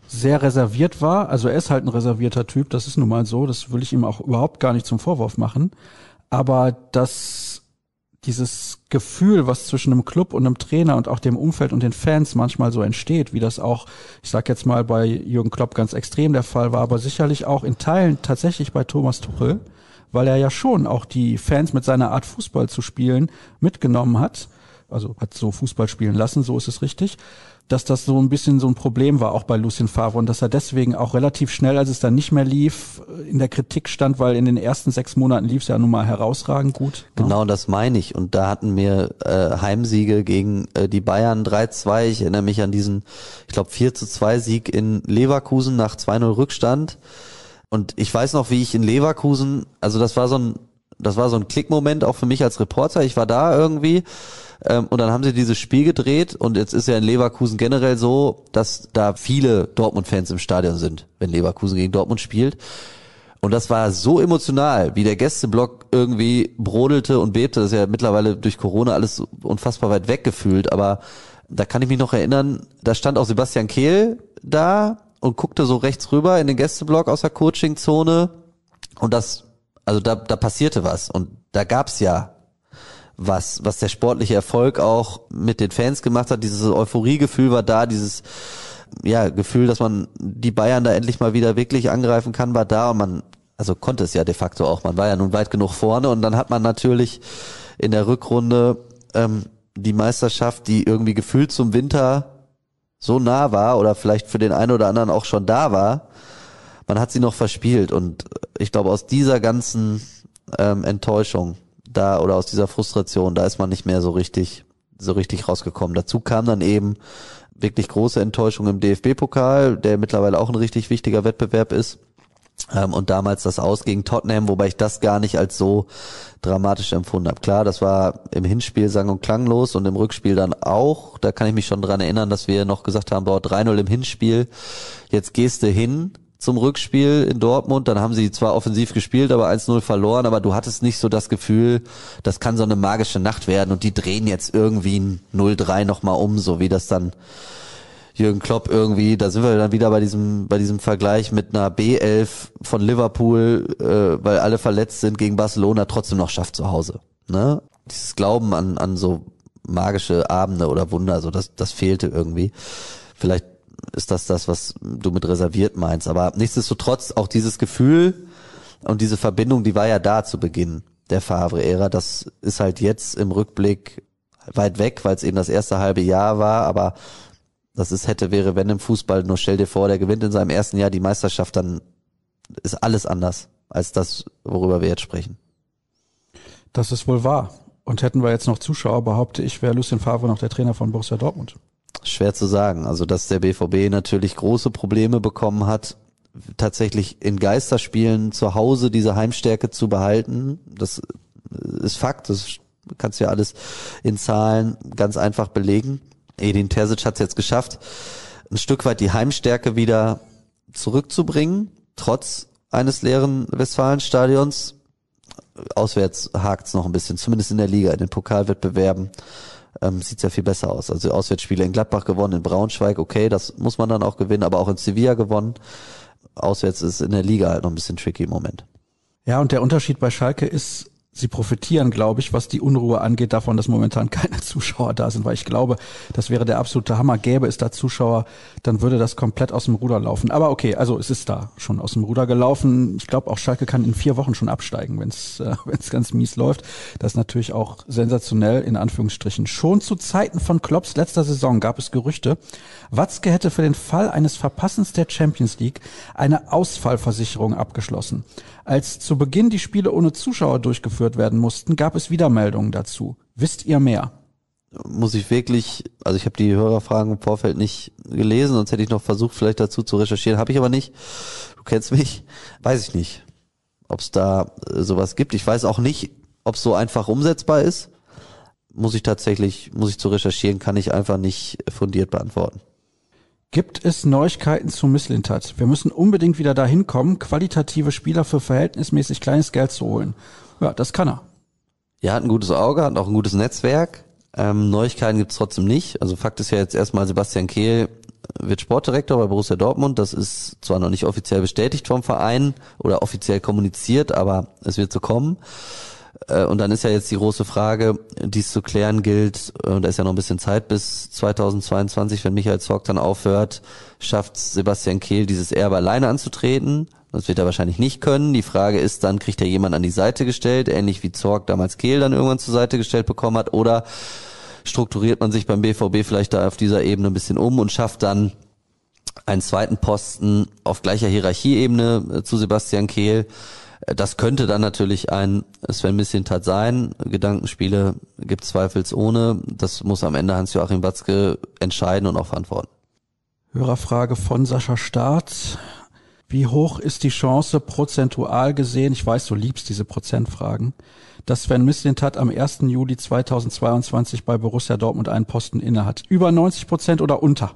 sehr reserviert war. Also er ist halt ein reservierter Typ, das ist nun mal so, das will ich ihm auch überhaupt gar nicht zum Vorwurf machen. Aber dass dieses Gefühl, was zwischen einem Club und einem Trainer und auch dem Umfeld und den Fans manchmal so entsteht, wie das auch, ich sag jetzt mal, bei Jürgen Klopp ganz extrem der Fall war, aber sicherlich auch in Teilen tatsächlich bei Thomas Tuchel, weil er ja schon auch die Fans mit seiner Art Fußball zu spielen mitgenommen hat. Also hat so Fußball spielen lassen, so ist es richtig dass das so ein bisschen so ein Problem war, auch bei Lucien Favre und dass er deswegen auch relativ schnell, als es dann nicht mehr lief, in der Kritik stand, weil in den ersten sechs Monaten lief es ja nun mal herausragend gut. Ne? Genau, das meine ich. Und da hatten wir äh, Heimsiege gegen äh, die Bayern 3-2. Ich erinnere mich an diesen, ich glaube, 4 2 Sieg in Leverkusen nach 2-0 Rückstand. Und ich weiß noch, wie ich in Leverkusen, also das war so ein, das war so ein Klickmoment auch für mich als Reporter. Ich war da irgendwie ähm, und dann haben sie dieses Spiel gedreht und jetzt ist ja in Leverkusen generell so, dass da viele Dortmund-Fans im Stadion sind, wenn Leverkusen gegen Dortmund spielt. Und das war so emotional, wie der Gästeblock irgendwie brodelte und bebte. Das ist ja mittlerweile durch Corona alles unfassbar weit weggefühlt. Aber da kann ich mich noch erinnern, da stand auch Sebastian Kehl da und guckte so rechts rüber in den Gästeblock aus der Coachingzone. Und das, also da, da passierte was. Und da gab's ja was, was der sportliche Erfolg auch mit den Fans gemacht hat. Dieses Euphoriegefühl war da, dieses ja, Gefühl, dass man die Bayern da endlich mal wieder wirklich angreifen kann, war da und man, also konnte es ja de facto auch. Man war ja nun weit genug vorne und dann hat man natürlich in der Rückrunde ähm, die Meisterschaft, die irgendwie gefühlt zum Winter so nah war oder vielleicht für den einen oder anderen auch schon da war, man hat sie noch verspielt und ich glaube aus dieser ganzen ähm, Enttäuschung da oder aus dieser Frustration, da ist man nicht mehr so richtig, so richtig rausgekommen. Dazu kam dann eben wirklich große Enttäuschung im DFB-Pokal, der mittlerweile auch ein richtig wichtiger Wettbewerb ist. Ähm, und damals das Aus gegen Tottenham, wobei ich das gar nicht als so dramatisch empfunden habe. Klar, das war im Hinspiel sang- und klanglos und im Rückspiel dann auch. Da kann ich mich schon dran erinnern, dass wir noch gesagt haben, boah, 3-0 im Hinspiel, jetzt gehst du hin zum Rückspiel in Dortmund. Dann haben sie zwar offensiv gespielt, aber 1-0 verloren, aber du hattest nicht so das Gefühl, das kann so eine magische Nacht werden und die drehen jetzt irgendwie ein 0-3 nochmal um, so wie das dann Jürgen Klopp irgendwie, da sind wir dann wieder bei diesem, bei diesem Vergleich mit einer B11 von Liverpool, äh, weil alle verletzt sind gegen Barcelona, trotzdem noch schafft zu Hause. Ne? Dieses Glauben an, an so magische Abende oder Wunder, so das, das fehlte irgendwie. Vielleicht ist das das, was du mit reserviert meinst. Aber nichtsdestotrotz auch dieses Gefühl und diese Verbindung, die war ja da zu Beginn der Favre-Ära. Das ist halt jetzt im Rückblick weit weg, weil es eben das erste halbe Jahr war. Aber das ist hätte, wäre, wenn im Fußball. Nur stell dir vor, der gewinnt in seinem ersten Jahr die Meisterschaft, dann ist alles anders als das, worüber wir jetzt sprechen. Das ist wohl wahr. Und hätten wir jetzt noch Zuschauer, behaupte ich, wäre Lucien Favre noch der Trainer von Borussia Dortmund. Schwer zu sagen. Also, dass der BVB natürlich große Probleme bekommen hat, tatsächlich in Geisterspielen zu Hause diese Heimstärke zu behalten, das ist Fakt. Das kannst du ja alles in Zahlen ganz einfach belegen. Edin Terzic hat es jetzt geschafft, ein Stück weit die Heimstärke wieder zurückzubringen, trotz eines leeren Westfalenstadions. Auswärts hakt's noch ein bisschen, zumindest in der Liga, in den Pokalwettbewerben ähm, sieht ja viel besser aus. Also Auswärtsspiele in Gladbach gewonnen, in Braunschweig, okay, das muss man dann auch gewinnen, aber auch in Sevilla gewonnen. Auswärts ist in der Liga halt noch ein bisschen tricky im Moment. Ja, und der Unterschied bei Schalke ist, sie profitieren, glaube ich, was die Unruhe angeht, davon, dass momentan (laughs) keine Zuschauer da sind, weil ich glaube, das wäre der absolute Hammer. Gäbe es da Zuschauer, dann würde das komplett aus dem Ruder laufen. Aber okay, also es ist da schon aus dem Ruder gelaufen. Ich glaube, auch Schalke kann in vier Wochen schon absteigen, wenn es (laughs) äh, wenn's ganz mies läuft. Das ist natürlich auch sensationell, in Anführungsstrichen. Schon zu Zeiten von Klopps letzter Saison gab es Gerüchte, Watzke hätte für den Fall eines Verpassens der Champions League eine Ausfallversicherung abgeschlossen. Als zu Beginn die Spiele ohne Zuschauer durchgeführt werden mussten, gab es wieder Meldungen dazu. Wisst ihr mehr? Muss ich wirklich, also ich habe die Hörerfragen im Vorfeld nicht gelesen, sonst hätte ich noch versucht, vielleicht dazu zu recherchieren. Habe ich aber nicht. Du kennst mich. Weiß ich nicht, ob es da äh, sowas gibt. Ich weiß auch nicht, ob es so einfach umsetzbar ist. Muss ich tatsächlich, muss ich zu recherchieren, kann ich einfach nicht fundiert beantworten. Gibt es Neuigkeiten zu Misslintat? Wir müssen unbedingt wieder dahin kommen, qualitative Spieler für verhältnismäßig kleines Geld zu holen. Ja, das kann er. Er hat ein gutes Auge, hat auch ein gutes Netzwerk. Ähm, Neuigkeiten gibt's trotzdem nicht. Also Fakt ist ja jetzt erstmal, Sebastian Kehl wird Sportdirektor bei Borussia Dortmund. Das ist zwar noch nicht offiziell bestätigt vom Verein oder offiziell kommuniziert, aber es wird so kommen. Äh, und dann ist ja jetzt die große Frage, die es zu klären gilt, äh, und da ist ja noch ein bisschen Zeit bis 2022, wenn Michael Zorg dann aufhört, schafft Sebastian Kehl dieses Erbe alleine anzutreten. Das wird er wahrscheinlich nicht können. Die Frage ist dann, kriegt er jemand an die Seite gestellt, ähnlich wie Zorg damals Kehl dann irgendwann zur Seite gestellt bekommen hat, oder strukturiert man sich beim BVB vielleicht da auf dieser Ebene ein bisschen um und schafft dann einen zweiten Posten auf gleicher Hierarchieebene äh, zu Sebastian Kehl. Das könnte dann natürlich ein Sven Missintat sein. Gedankenspiele gibt zweifelsohne. Das muss am Ende Hans-Joachim Watzke entscheiden und auch verantworten. Hörerfrage von Sascha Staat. Wie hoch ist die Chance prozentual gesehen, ich weiß, du liebst diese Prozentfragen, dass Sven Mislintat am 1. Juli 2022 bei Borussia Dortmund einen Posten innehat? Über 90 Prozent oder unter?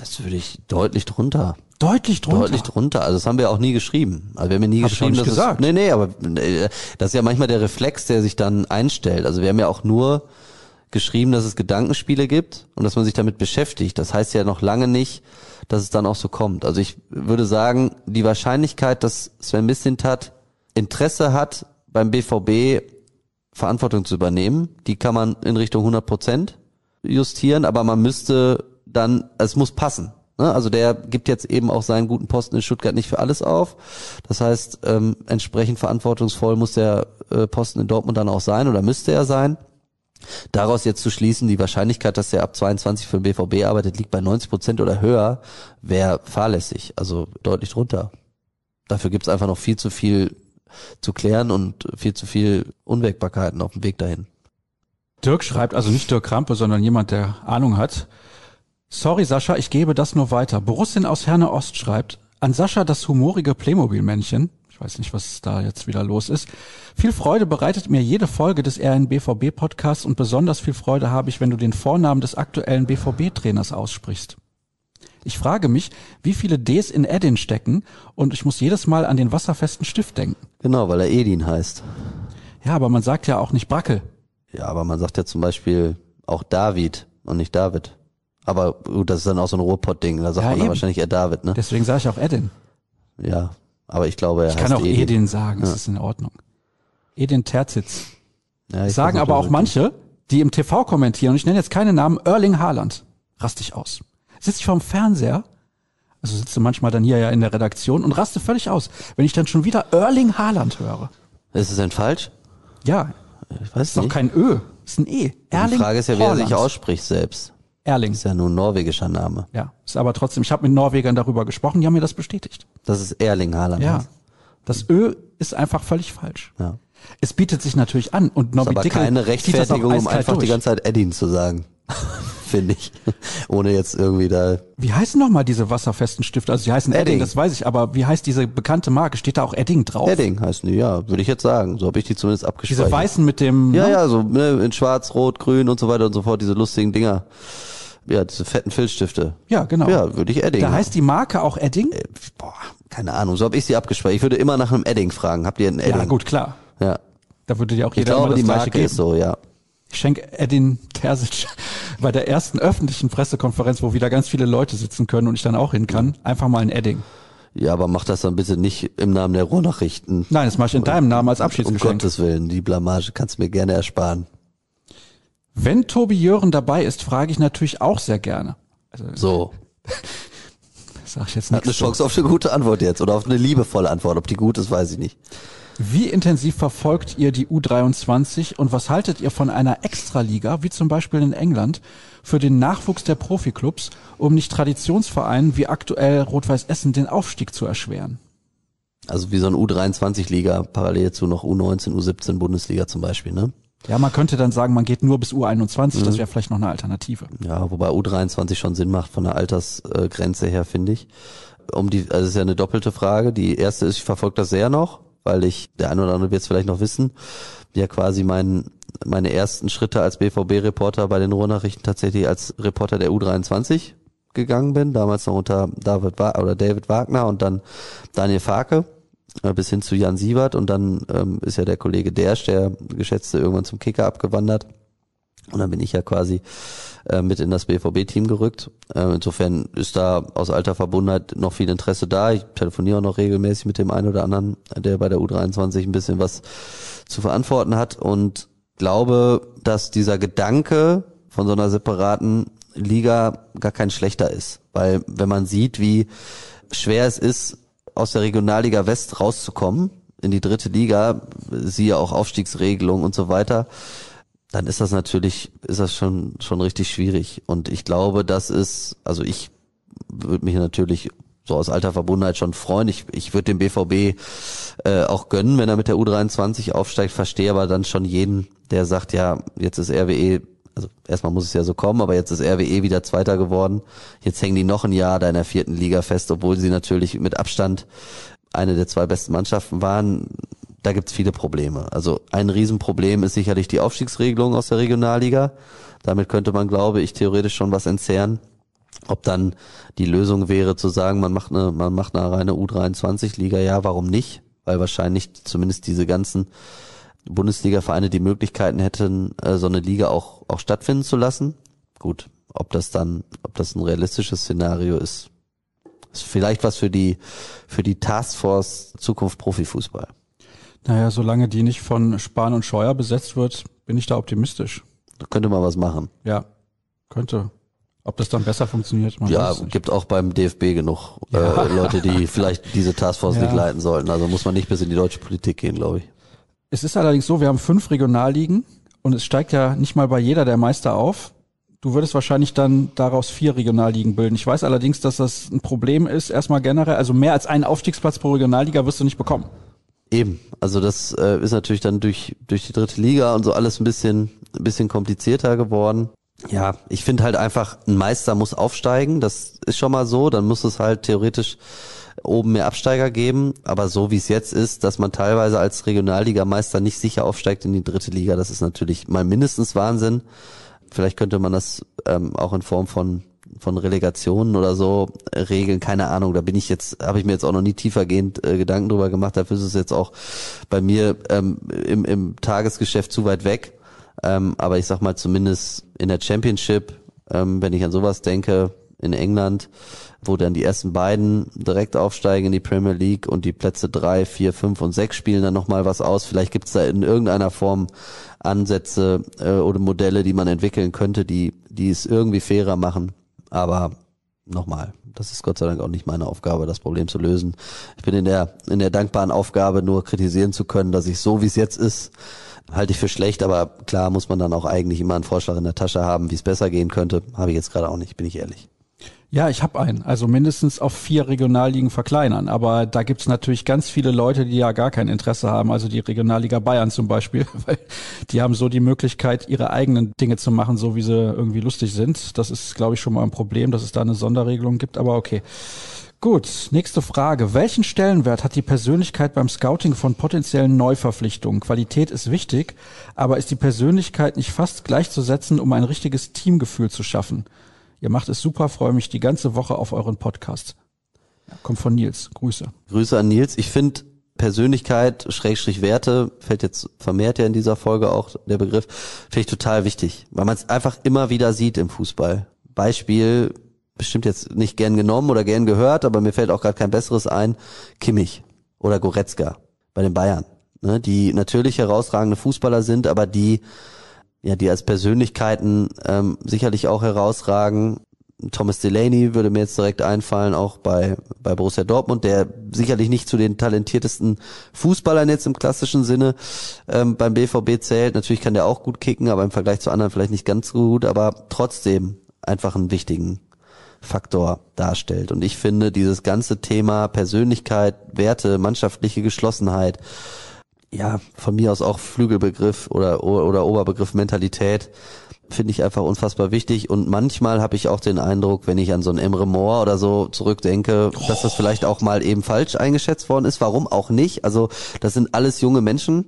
Das würde ich deutlich drunter. Deutlich drunter. Deutlich drunter. Also das haben wir auch nie geschrieben. Also wir haben ja nie Hab ich geschrieben, dass gesagt. Es, nee, nee, aber äh, das ist ja manchmal der Reflex, der sich dann einstellt. Also wir haben ja auch nur geschrieben, dass es Gedankenspiele gibt und dass man sich damit beschäftigt. Das heißt ja noch lange nicht, dass es dann auch so kommt. Also ich würde sagen, die Wahrscheinlichkeit, dass Sven Mislintat Interesse hat, beim BVB Verantwortung zu übernehmen, die kann man in Richtung 100 Prozent justieren, aber man müsste dann, es muss passen. Ne? Also der gibt jetzt eben auch seinen guten Posten in Stuttgart nicht für alles auf. Das heißt, ähm, entsprechend verantwortungsvoll muss der äh, Posten in Dortmund dann auch sein oder müsste er sein. Daraus jetzt zu schließen, die Wahrscheinlichkeit, dass er ab 22 für den BVB arbeitet, liegt bei 90 Prozent oder höher, wäre fahrlässig, also deutlich drunter. Dafür gibt's einfach noch viel zu viel zu klären und viel zu viel Unwägbarkeiten auf dem Weg dahin. Dirk schreibt, also nicht Dirk Krampe, sondern jemand, der Ahnung hat. Sorry Sascha, ich gebe das nur weiter. Borussin aus Herne Ost schreibt, an Sascha das humorige Playmobil-Männchen. Ich weiß nicht, was da jetzt wieder los ist. Viel Freude bereitet mir jede Folge des RNBVB-Podcasts und besonders viel Freude habe ich, wenn du den Vornamen des aktuellen BVB-Trainers aussprichst. Ich frage mich, wie viele Ds in Edin stecken und ich muss jedes Mal an den wasserfesten Stift denken. Genau, weil er Edin heißt. Ja, aber man sagt ja auch nicht Brackel. Ja, aber man sagt ja zum Beispiel auch David und nicht David. Aber gut, das ist dann auch so ein Ruhrpott-Ding. Da sagt Ja, man dann wahrscheinlich eher David, ne? Deswegen sage ich auch Edin. Ja, aber ich glaube, er Ich kann auch Edin. Edin sagen, das Ja. ist in Ordnung. Edin Terzitz. Ja, Sagen aber auch manche, die im TV kommentieren, und ich nenne jetzt keine Namen, Erling Haaland. Raste ich aus. Sitze ich vorm Fernseher, also sitze manchmal dann hier ja in der Redaktion und raste völlig aus, wenn ich dann schon wieder Erling Haaland höre. Ist es denn falsch? Ja, Ich weiß ist doch nicht. kein Ö, ist ein E. Erling Die Frage ist ja, wie er sich ausspricht selbst. Erling. Ist ja nur ein norwegischer Name. Ja, ist aber trotzdem, ich habe mit Norwegern darüber gesprochen, die haben mir das bestätigt. Das ist Erling Haaland. Ja, heißt. das Ö ist einfach völlig falsch. ja. Es bietet sich natürlich an und Ist Nobby aber Dickel keine Rechtfertigung, um einfach die durch. ganze Zeit Edin zu sagen. (laughs) Finde ich. Ohne jetzt irgendwie da. Wie heißen nochmal diese wasserfesten Stifte? Also die heißen Edding. Edding. das weiß ich, aber wie heißt diese bekannte Marke? Steht da auch Edding drauf? Edding heißen die, ja, würde ich jetzt sagen. So habe ich die zumindest abgespeichert. Diese weißen mit dem. Ja, ne? ja, so ne, in schwarz, rot, grün und so weiter und so fort, diese lustigen Dinger. Ja, diese fetten Filzstifte. Ja, genau. Ja, würde ich Edding. Da heißt die Marke auch Edding? Äh, boah, keine Ahnung, so habe ich sie abgespeichert. Ich würde immer nach einem Edding fragen. Habt ihr einen Edding? Ja, gut, klar. Ja. Da würde dir auch Ich jeder immer glaube, die Marke geben. ist so, ja. Ich schenke Edin Terzic (laughs) bei der ersten öffentlichen Pressekonferenz, wo wieder ganz viele Leute sitzen können und ich dann auch hin kann, einfach mal ein Edding. Ja, aber mach das dann bitte nicht im Namen der Ruhrnachrichten. Nein, das mache ich in deinem Namen als Um Abschiedsgeschenk. Gottes Willen, die Blamage kannst du mir gerne ersparen. Wenn Tobi Jören dabei ist, frage ich natürlich auch sehr gerne. Also, So, (laughs) sag ich jetzt hat eine. Chance auf eine gute Antwort jetzt oder auf eine liebevolle Antwort. Ob die gut ist, weiß ich nicht. Wie intensiv verfolgt ihr die U23 und was haltet ihr von einer Extraliga, wie zum Beispiel in England, für den Nachwuchs der Profiklubs, um nicht Traditionsvereinen wie aktuell Rot-Weiß Essen den Aufstieg zu erschweren? Also wie so ein U23-Liga, parallel zu noch U19, U17 Bundesliga zum Beispiel, ne? Ja, man könnte dann sagen, man geht nur bis U21, Mhm. das wäre vielleicht noch eine Alternative. Ja, wobei U23 schon Sinn macht von der Altersgrenze her, finde ich. Um die, also es ist ja eine doppelte Frage. Die erste ist, ich verfolge das sehr noch, weil ich, der eine oder andere wird es vielleicht noch wissen, ja quasi mein, meine ersten Schritte als BVB-Reporter bei den Ruhrnachrichten tatsächlich als Reporter der U23 gegangen bin, damals noch unter David oder David Wagner und dann Daniel Farke bis hin zu Jan Siebert und dann ähm, ist ja der Kollege Dersch, der Geschätzte, irgendwann zum Kicker abgewandert und dann bin ich ja quasi äh, mit in das BVB-Team gerückt. Äh, insofern ist da aus alter Verbundenheit noch viel Interesse da. Ich telefoniere auch noch regelmäßig mit dem einen oder anderen, der bei der U23 ein bisschen was zu verantworten hat und glaube, dass dieser Gedanke von so einer separaten Liga gar kein schlechter ist. Weil wenn man sieht, wie schwer es ist, aus der Regionalliga West rauszukommen, in die dritte Liga, siehe auch Aufstiegsregelung und so weiter, dann ist das natürlich, ist das schon, schon richtig schwierig. Und ich glaube, das ist, also ich würde mich natürlich so aus alter Verbundenheit schon freuen. Ich, ich würde dem BVB äh, auch gönnen, wenn er mit der U23 aufsteigt, verstehe aber dann schon jeden, der sagt, ja, jetzt ist RWE, also erstmal muss es ja so kommen, aber jetzt ist RWE wieder Zweiter geworden. Jetzt hängen die noch ein Jahr da in der vierten Liga fest, obwohl sie natürlich mit Abstand eine der zwei besten Mannschaften waren. Da gibt's viele Probleme. Also ein Riesenproblem ist sicherlich die Aufstiegsregelung aus der Regionalliga. Damit könnte man, glaube ich, theoretisch schon was entzerren. Ob dann die Lösung wäre zu sagen, man macht eine, man macht eine reine U23-Liga, ja, warum nicht? Weil wahrscheinlich zumindest diese ganzen Bundesliga-Vereine die Möglichkeiten hätten, äh, so eine Liga auch, auch stattfinden zu lassen. Gut, ob das dann, ob das ein realistisches Szenario ist, ist vielleicht was für die, für die Taskforce Zukunft Profifußball. Naja, solange die nicht von Spahn und Scheuer besetzt wird, bin ich da optimistisch. Da könnte man was machen. Ja, könnte. Ob das dann besser funktioniert, man ja, gibt auch beim DFB genug ja. äh, Leute, die (laughs) vielleicht diese Taskforce ja. nicht leiten sollten. Also muss man nicht bis in die deutsche Politik gehen, glaube ich. Es ist allerdings so, wir haben fünf Regionalligen und es steigt ja nicht mal bei jeder der Meister auf. Du würdest wahrscheinlich dann daraus vier Regionalligen bilden. Ich weiß allerdings, dass das ein Problem ist, erstmal generell, also mehr als einen Aufstiegsplatz pro Regionalliga wirst du nicht bekommen. Eben, also das äh, ist natürlich dann durch durch die dritte Liga und so alles ein bisschen ein bisschen komplizierter geworden. Ja, ich finde halt einfach, ein Meister muss aufsteigen, das ist schon mal so, dann muss es halt theoretisch oben mehr Absteiger geben, aber so wie es jetzt ist, dass man teilweise als Regionalligameister nicht sicher aufsteigt in die dritte Liga, das ist natürlich mal mindestens Wahnsinn. Vielleicht könnte man das ähm, auch in Form von von Relegationen oder so regeln, keine Ahnung, da bin ich jetzt, habe ich mir jetzt auch noch nie tiefergehend äh, Gedanken drüber gemacht, dafür ist es jetzt auch bei mir ähm, im, im Tagesgeschäft zu weit weg. Ähm, aber ich sag mal zumindest in der Championship, ähm, wenn ich an sowas denke, in England, wo dann die ersten beiden direkt aufsteigen in die Premier League und die Plätze drei, vier, fünf und sechs spielen dann nochmal was aus. Vielleicht gibt's da in irgendeiner Form Ansätze äh, oder Modelle, die man entwickeln könnte, die, die es irgendwie fairer machen. Aber nochmal, das ist Gott sei Dank auch nicht meine Aufgabe, das Problem zu lösen. Ich bin in der, in der dankbaren Aufgabe, nur kritisieren zu können, dass ich so, wie es jetzt ist, halte ich für schlecht, aber klar muss man dann auch eigentlich immer einen Vorschlag in der Tasche haben, wie es besser gehen könnte. Habe ich jetzt gerade auch nicht, bin ich ehrlich. Ja, ich habe einen. Also mindestens auf vier Regionalligen verkleinern. Aber da gibt's natürlich ganz viele Leute, die ja gar kein Interesse haben. Also die Regionalliga Bayern zum Beispiel, (laughs) weil die haben so die Möglichkeit, ihre eigenen Dinge zu machen, so wie sie irgendwie lustig sind. Das ist, glaube ich, schon mal ein Problem, dass es da eine Sonderregelung gibt. Aber okay. Gut, nächste Frage. Welchen Stellenwert hat die Persönlichkeit beim Scouting von potenziellen Neuverpflichtungen? Qualität ist wichtig, aber ist die Persönlichkeit nicht fast gleichzusetzen, um ein richtiges Teamgefühl zu schaffen? Ihr macht es super, freue mich die ganze Woche auf euren Podcast. Kommt von Nils. Grüße. Grüße an Nils. Ich finde Persönlichkeit, Schrägstrich Werte, fällt jetzt vermehrt ja in dieser Folge auch der Begriff, finde ich total wichtig, weil man es einfach immer wieder sieht im Fußball. Beispiel, bestimmt jetzt nicht gern genommen oder gern gehört, aber mir fällt auch gerade kein besseres ein, Kimmich oder Goretzka bei den Bayern, ne, die natürlich herausragende Fußballer sind, aber die ja, die als Persönlichkeiten ähm, sicherlich auch herausragen. Thomas Delaney würde mir jetzt direkt einfallen, auch bei, bei Borussia Dortmund, der sicherlich nicht zu den talentiertesten Fußballern jetzt im klassischen Sinne ähm, beim BVB zählt. Natürlich kann der auch gut kicken, aber im Vergleich zu anderen vielleicht nicht ganz so gut, aber trotzdem einfach einen wichtigen Faktor darstellt. Und ich finde, dieses ganze Thema Persönlichkeit, Werte, mannschaftliche Geschlossenheit, ja, von mir aus auch Flügelbegriff oder, oder Oberbegriff Mentalität, finde ich einfach unfassbar wichtig. Und manchmal habe ich auch den Eindruck, wenn ich an so ein Emre Moore oder so zurückdenke, oh. dass das vielleicht auch mal eben falsch eingeschätzt worden ist. Warum auch nicht? Also das sind alles junge Menschen,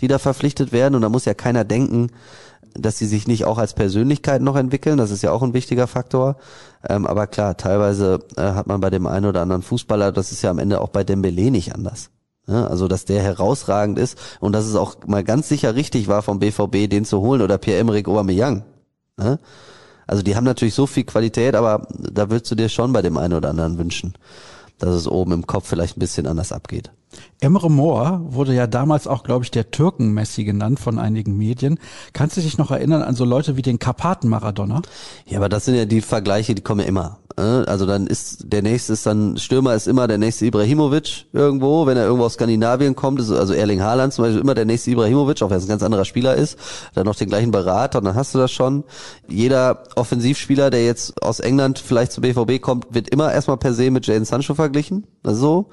die da verpflichtet werden. Und da muss ja keiner denken, dass sie sich nicht auch als Persönlichkeit noch entwickeln. Das ist ja auch ein wichtiger Faktor. Ähm, aber klar, teilweise äh, hat man bei dem einen oder anderen Fußballer, das ist ja am Ende auch bei Dembele nicht anders. Ja, also, dass der herausragend ist und dass es auch mal ganz sicher richtig war vom BVB, den zu holen oder Pierre-Emerick Aubameyang. Ja? Also die haben natürlich so viel Qualität, aber da würdest du dir schon bei dem einen oder anderen wünschen, dass es oben im Kopf vielleicht ein bisschen anders abgeht. Emre Moore wurde ja damals auch, glaube ich, der Türken-Messi genannt von einigen Medien. Kannst du dich noch erinnern an so Leute wie den Karpaten-Maradona? Ja, aber das sind ja die Vergleiche, die kommen ja immer. äh? Also dann ist der nächste ist dann Stürmer ist immer der nächste Ibrahimovic irgendwo, wenn er irgendwo aus Skandinavien kommt, also Erling Haaland zum Beispiel immer der nächste Ibrahimovic, auch wenn es ein ganz anderer Spieler ist, dann noch den gleichen Berater und dann hast du das schon. Jeder Offensivspieler, der jetzt aus England vielleicht zu BVB kommt, wird immer erstmal per se mit Jadon Sancho verglichen, also so.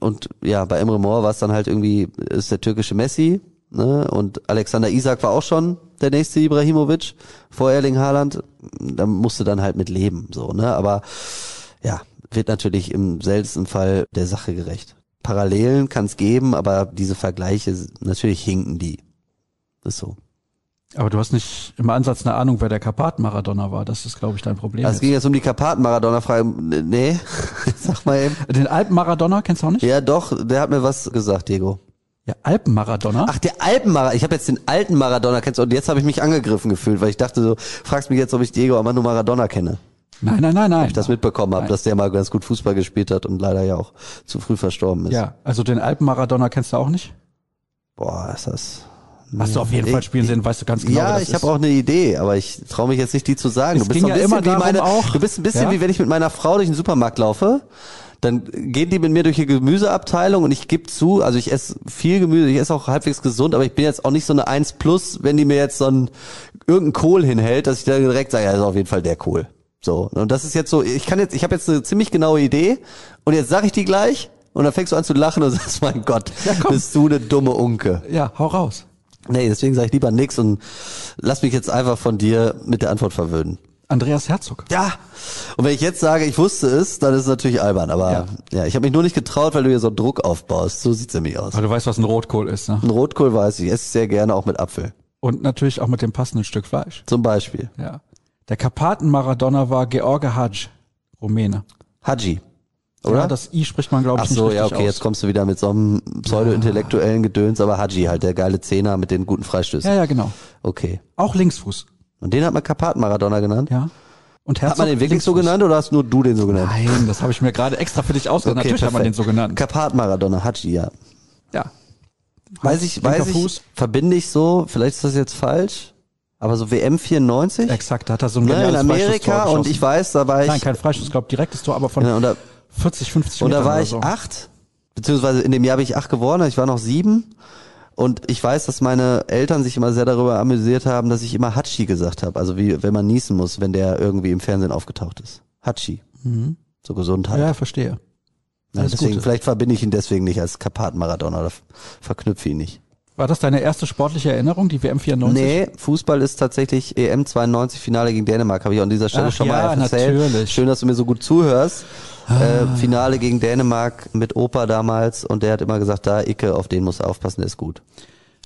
Und ja, bei Emre Mor war es dann halt irgendwie ist der türkische Messi, ne? Und Alexander Isak war auch schon der nächste Ibrahimovic vor Erling Haaland. Da musste dann halt mit leben, so, ne? Aber ja, wird natürlich im seltensten Fall der Sache gerecht. Parallelen kann es geben, aber diese Vergleiche, natürlich hinken die. Ist so. Aber du hast nicht im Ansatz eine Ahnung, wer der Karpaten-Maradona war. Das ist, glaube ich, dein Problem. Also es ging jetzt um die Karpaten-Maradona-Frage. Nee, (laughs) sag mal eben. Den Alpen-Maradona kennst du auch nicht? Ja, doch, der hat mir was gesagt, Diego. Ja, Alpen-Maradona. Ach, der Alpen-Maradona. Ich habe jetzt den alten Maradona kennst du und jetzt habe ich mich angegriffen gefühlt, weil ich dachte so, fragst mich jetzt, ob ich Diego Armando Maradona kenne. Nein, nein, nein, nein. Ich das mitbekommen habe, dass der mal ganz gut Fußball gespielt hat und leider ja auch zu früh verstorben ist. Ja, also den Alpen-Maradona kennst du auch nicht? Boah, ist das. Hast du auf jeden Ich- Fall spielen sehen, weißt du ganz genau, ja, ich habe auch eine Idee, aber ich traue mich jetzt nicht, die zu sagen. Es du bist ja bisschen immer wie meine, auch- du bist ein bisschen Ja? wie wenn ich mit meiner Frau durch den Supermarkt laufe. Dann gehen die mit mir durch die Gemüseabteilung und ich gebe zu, also ich esse viel Gemüse, ich esse auch halbwegs gesund, aber ich bin jetzt auch nicht so eine 1 plus, wenn die mir jetzt so ein irgendein Kohl hinhält, dass ich dann direkt sage, ja, das ist auf jeden Fall der Kohl. So, und das ist jetzt so, ich kann jetzt, ich habe jetzt eine ziemlich genaue Idee und jetzt sage ich die gleich und dann fängst du an zu lachen und (laughs) sagst, mein Gott, bist du eine dumme Unke. Ja, hau raus. Nee, deswegen sage ich lieber nix und lass mich jetzt einfach von dir mit der Antwort verwöhnen. Andreas Herzog. Ja. Und wenn ich jetzt sage, ich wusste es, dann ist es natürlich albern. Aber ja, Ja. ich habe mich nur nicht getraut, weil du hier so Druck aufbaust. So sieht's nämlich aus. Weil du weißt, was ein Rotkohl ist, ne? Ein Rotkohl weiß ich, esse ich sehr gerne auch mit Apfel. Und natürlich auch mit dem passenden Stück Fleisch. Zum Beispiel. Ja. Der Karpaten-Maradona war George Hadj, Rumäne. Haji. Oder? Ja, das I spricht man, glaube Ach ich, nicht so, richtig ja, okay, aus. jetzt kommst du wieder mit so einem pseudo-intellektuellen Gedöns, aber Haji halt, der geile Zehner mit den guten Freistößen. Ja, ja, genau. Okay. Auch Linksfuß. Und den hat man Karpaten-Maradona genannt? Ja. Und Herzog Hat man den wirklich so Linksfuß. genannt oder hast nur du den so genannt? Nein, das habe ich mir gerade extra für dich ausgedacht. Natürlich hat man den so genannt. Karpaten-Maradona, Haji, ja. Ja. Weiß ich, Linker weiß ich, Fuß. verbinde ich so, vielleicht ist das jetzt falsch, aber so WM 94? Exakt, da hat er so ein Ne, in Amerika und ich weiß, da war ich, Nein, kein Freistoß, glaube direktes Tor, aber von ja, da, 40, 50 und da war ich so. acht, beziehungsweise in dem Jahr bin ich acht geworden, ich war noch sieben und ich weiß, dass meine Eltern sich immer sehr darüber amüsiert haben, dass ich immer Hatschi gesagt habe, also wie, wenn man niesen muss, wenn der irgendwie im Fernsehen aufgetaucht ist. Hatschi. So Gesundheit. Mhm. Ja, verstehe. Ja, deswegen, Gute. vielleicht verbinde ich ihn deswegen nicht als Karpaten-Maradona oder verknüpfe ihn nicht. War das deine erste sportliche Erinnerung, die WM 94? Nee, Fußball ist tatsächlich EM 92 Finale gegen Dänemark, habe ich an dieser Stelle Ach schon ja, mal erzählt. natürlich. Schön, dass du mir so gut zuhörst. Äh, Finale gegen Dänemark mit Opa damals und der hat immer gesagt, da Icke, auf den musst du aufpassen, der ist gut.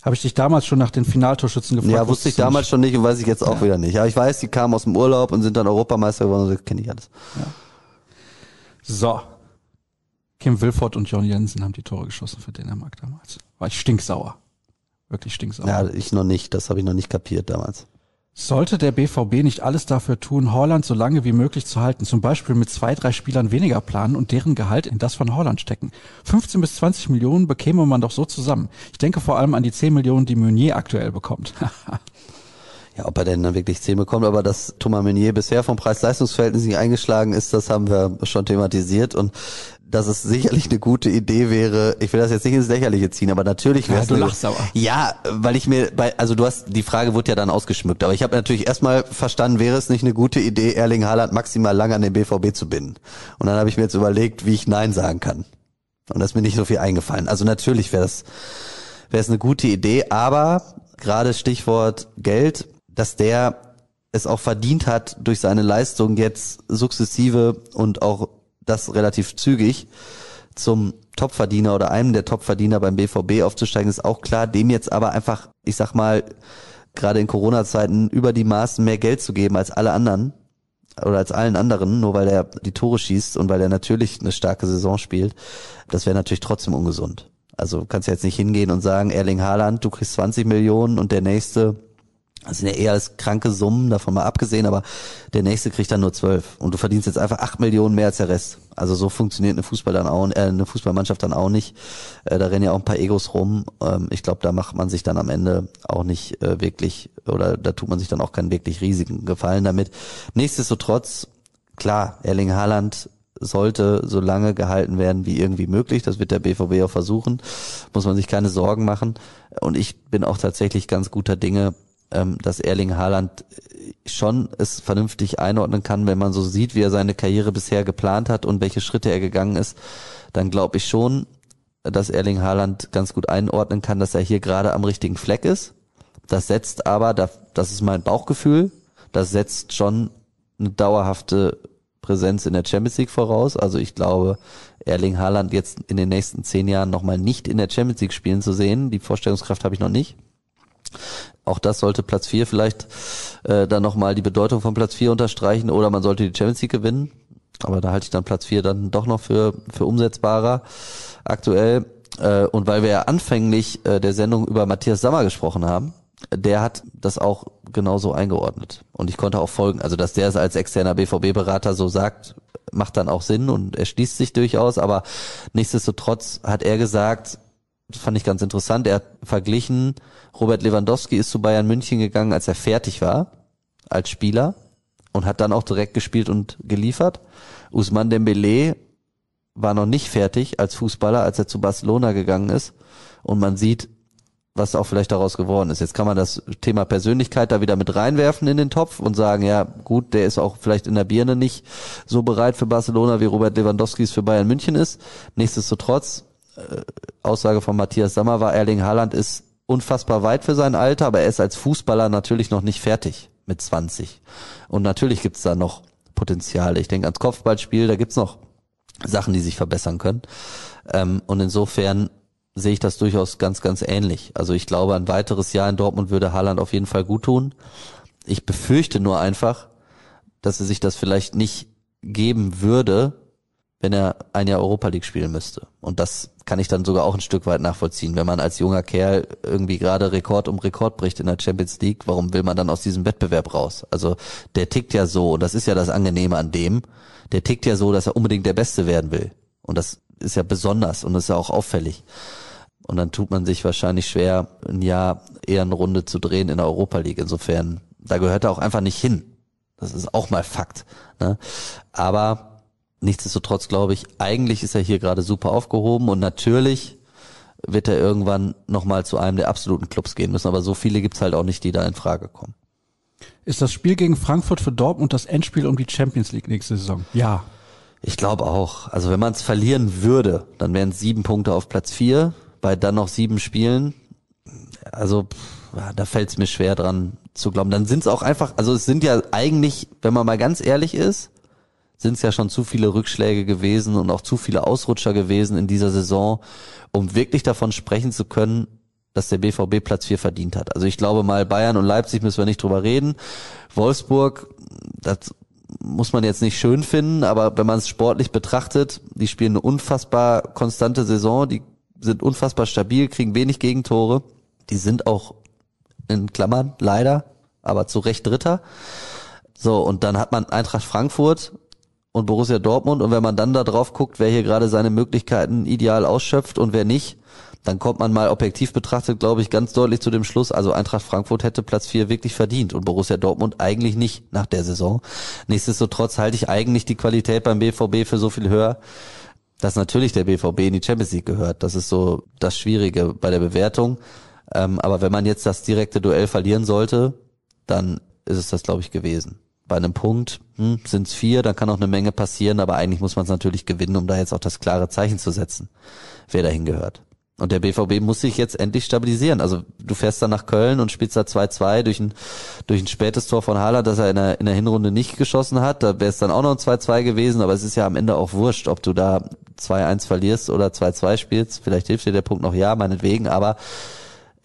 Habe ich dich damals schon nach den Finaltorschützen gefragt? ja, wusste ich damals nicht? schon nicht und weiß ich jetzt auch wieder nicht. Aber ich weiß, die kamen aus dem Urlaub und sind dann Europameister geworden, das kenne ich alles. So. Kim Wilford und John Jensen haben die Tore geschossen für Dänemark damals. War ich stinksauer. Wirklich stinksauer. Ja, ich noch nicht, das habe ich noch nicht kapiert damals. Sollte der BVB nicht alles dafür tun, Holland so lange wie möglich zu halten, zum Beispiel mit zwei, drei Spielern weniger planen und deren Gehalt in das von Holland stecken? 15 bis 20 Millionen bekäme man doch so zusammen. Ich denke vor allem an die 10 Millionen, die Meunier aktuell bekommt. (laughs) Ja, ob er denn dann wirklich 10 bekommt, aber dass Thomas Meunier bisher vom Preis-Leistungs-Verhältnis nicht eingeschlagen ist, das haben wir schon thematisiert und dass es sicherlich eine gute Idee wäre, ich will das jetzt nicht ins Lächerliche ziehen, aber natürlich wäre Ja, es du eine- lachst aber. Ja, weil ich mir bei also du hast die Frage wurde ja dann ausgeschmückt, aber ich habe natürlich erstmal verstanden, wäre es nicht eine gute Idee, Erling Haaland maximal lang an den BVB zu binden. Und dann habe ich mir jetzt überlegt, wie ich nein sagen kann. Und da ist mir nicht so viel eingefallen. Also natürlich wäre das wäre es eine gute Idee, aber gerade Stichwort Geld, dass der es auch verdient hat, durch seine Leistung jetzt sukzessive und auch das relativ zügig zum Topverdiener oder einem der Topverdiener beim BVB aufzusteigen, ist auch klar. Dem jetzt aber einfach, ich sag mal, gerade in Corona-Zeiten über die Maßen mehr Geld zu geben als alle anderen oder als allen anderen, nur weil er die Tore schießt und weil er natürlich eine starke Saison spielt, das wäre natürlich trotzdem ungesund. Also du kannst jetzt nicht hingehen und sagen, Erling Haaland, du kriegst 20 Millionen und der nächste Das sind ja eher als kranke Summen, davon mal abgesehen, aber der nächste kriegt dann nur zwölf. Und du verdienst jetzt einfach acht Millionen mehr als der Rest. Also so funktioniert eine Fußball dann auch, äh, eine Fußballmannschaft dann auch nicht. Äh, da rennen ja auch ein paar Egos rum. Ähm, ich glaube, da macht man sich dann am Ende auch nicht äh, wirklich, oder da tut man sich dann auch keinen wirklich riesigen Gefallen damit. Nichtsdestotrotz, klar, Erling Haaland sollte so lange gehalten werden wie irgendwie möglich. Das wird der BVB auch versuchen. Muss man sich keine Sorgen machen. Und ich bin auch tatsächlich ganz guter Dinge, ähm, dass Erling Haaland schon es vernünftig einordnen kann, wenn man so sieht, wie er seine Karriere bisher geplant hat und welche Schritte er gegangen ist, dann glaube ich schon, dass Erling Haaland ganz gut einordnen kann, dass er hier gerade am richtigen Fleck ist. Das setzt aber, das ist mein Bauchgefühl, das setzt schon eine dauerhafte Präsenz in der Champions League voraus. Also ich glaube, Erling Haaland jetzt in den nächsten zehn Jahren nochmal nicht in der Champions League spielen zu sehen. Die Vorstellungskraft habe ich noch nicht. Auch das sollte Platz 4 vielleicht äh, dann nochmal die Bedeutung von Platz 4 unterstreichen oder man sollte die Champions League gewinnen. Aber da halte ich dann Platz 4 dann doch noch für, für umsetzbarer aktuell. Äh, und weil wir ja anfänglich äh, der Sendung über Matthias Sammer gesprochen haben, der hat das auch genauso eingeordnet. Und ich konnte auch folgen. Also, dass der es als externer BVB-Berater so sagt, macht dann auch Sinn und erschließt sich durchaus. Aber nichtsdestotrotz hat er gesagt, das fand ich ganz interessant, er hat verglichen, Robert Lewandowski ist zu Bayern München gegangen, als er fertig war, als Spieler, und hat dann auch direkt gespielt und geliefert. Usman Dembele war noch nicht fertig als Fußballer, als er zu Barcelona gegangen ist. Und man sieht, was auch vielleicht daraus geworden ist. Jetzt kann man das Thema Persönlichkeit da wieder mit reinwerfen in den Topf und sagen, ja, gut, der ist auch vielleicht in der Birne nicht so bereit für Barcelona, wie Robert Lewandowski es für Bayern München ist. Nichtsdestotrotz, Aussage von Matthias Sammer war, Erling Haaland ist unfassbar weit für sein Alter, aber er ist als Fußballer natürlich noch nicht fertig mit 20. Und natürlich gibt's da noch Potenziale. Ich denke ans Kopfballspiel, da gibt's noch Sachen, die sich verbessern können. Ähm, und insofern sehe ich das durchaus ganz, ganz ähnlich. Also ich glaube, ein weiteres Jahr in Dortmund würde Haaland auf jeden Fall gut tun. Ich befürchte nur einfach, dass er sich das vielleicht nicht geben würde, wenn er ein Jahr Europa League spielen müsste. Und das kann ich dann sogar auch ein Stück weit nachvollziehen. Wenn man als junger Kerl irgendwie gerade Rekord um Rekord bricht in der Champions League, warum will man dann aus diesem Wettbewerb raus? Also der tickt ja so, und das ist ja das Angenehme an dem, der tickt ja so, dass er unbedingt der Beste werden will. Und das ist ja besonders und das ist ja auch auffällig. Und dann tut man sich wahrscheinlich schwer, ein Jahr eher eine Runde zu drehen in der Europa League. Insofern, da gehört er auch einfach nicht hin. Das ist auch mal Fakt. Ne? Aber nichtsdestotrotz glaube ich, eigentlich ist er hier gerade super aufgehoben und natürlich wird er irgendwann nochmal zu einem der absoluten Clubs gehen müssen. Aber so viele gibt's halt auch nicht, die da in Frage kommen. Ist das Spiel gegen Frankfurt für Dortmund das Endspiel um die Champions League nächste Saison? Ja. Ich glaube auch. Also wenn man es verlieren würde, dann wären es sieben Punkte auf Platz vier bei dann noch sieben Spielen, also da fällt es mir schwer dran zu glauben. Dann sind es auch einfach, also es sind ja eigentlich, wenn man mal ganz ehrlich ist, sind es ja schon zu viele Rückschläge gewesen und auch zu viele Ausrutscher gewesen in dieser Saison, um wirklich davon sprechen zu können, dass der BVB Platz 4 verdient hat. Also ich glaube mal, Bayern und Leipzig müssen wir nicht drüber reden. Wolfsburg, das muss man jetzt nicht schön finden, aber wenn man es sportlich betrachtet, die spielen eine unfassbar konstante Saison, die sind unfassbar stabil, kriegen wenig Gegentore. Die sind auch in Klammern leider, aber zu Recht Dritter. So, und dann hat man Eintracht Frankfurt und Borussia Dortmund und wenn man dann da drauf guckt, wer hier gerade seine Möglichkeiten ideal ausschöpft und wer nicht, dann kommt man mal objektiv betrachtet, glaube ich, ganz deutlich zu dem Schluss, also Eintracht Frankfurt hätte Platz 4 wirklich verdient und Borussia Dortmund eigentlich nicht nach der Saison. Nichtsdestotrotz halte ich eigentlich die Qualität beim BVB für so viel höher, dass natürlich der BVB in die Champions League gehört. Das ist so das Schwierige bei der Bewertung. Ähm, aber wenn man jetzt das direkte Duell verlieren sollte, dann ist es das, glaube ich, gewesen. Bei einem Punkt hm, sind es vier, dann kann auch eine Menge passieren, aber eigentlich muss man es natürlich gewinnen, um da jetzt auch das klare Zeichen zu setzen, wer dahin gehört. Und der BVB muss sich jetzt endlich stabilisieren. Also du fährst dann nach Köln und spielst da 2-2 durch ein, durch ein spätes Tor von Haaland, das er in der, in der Hinrunde nicht geschossen hat. Da wäre es dann auch noch ein 2-2 gewesen, aber es ist ja am Ende auch wurscht, ob du da 2-1 verlierst oder 2-2 spielst. Vielleicht hilft dir der Punkt noch, ja, meinetwegen, aber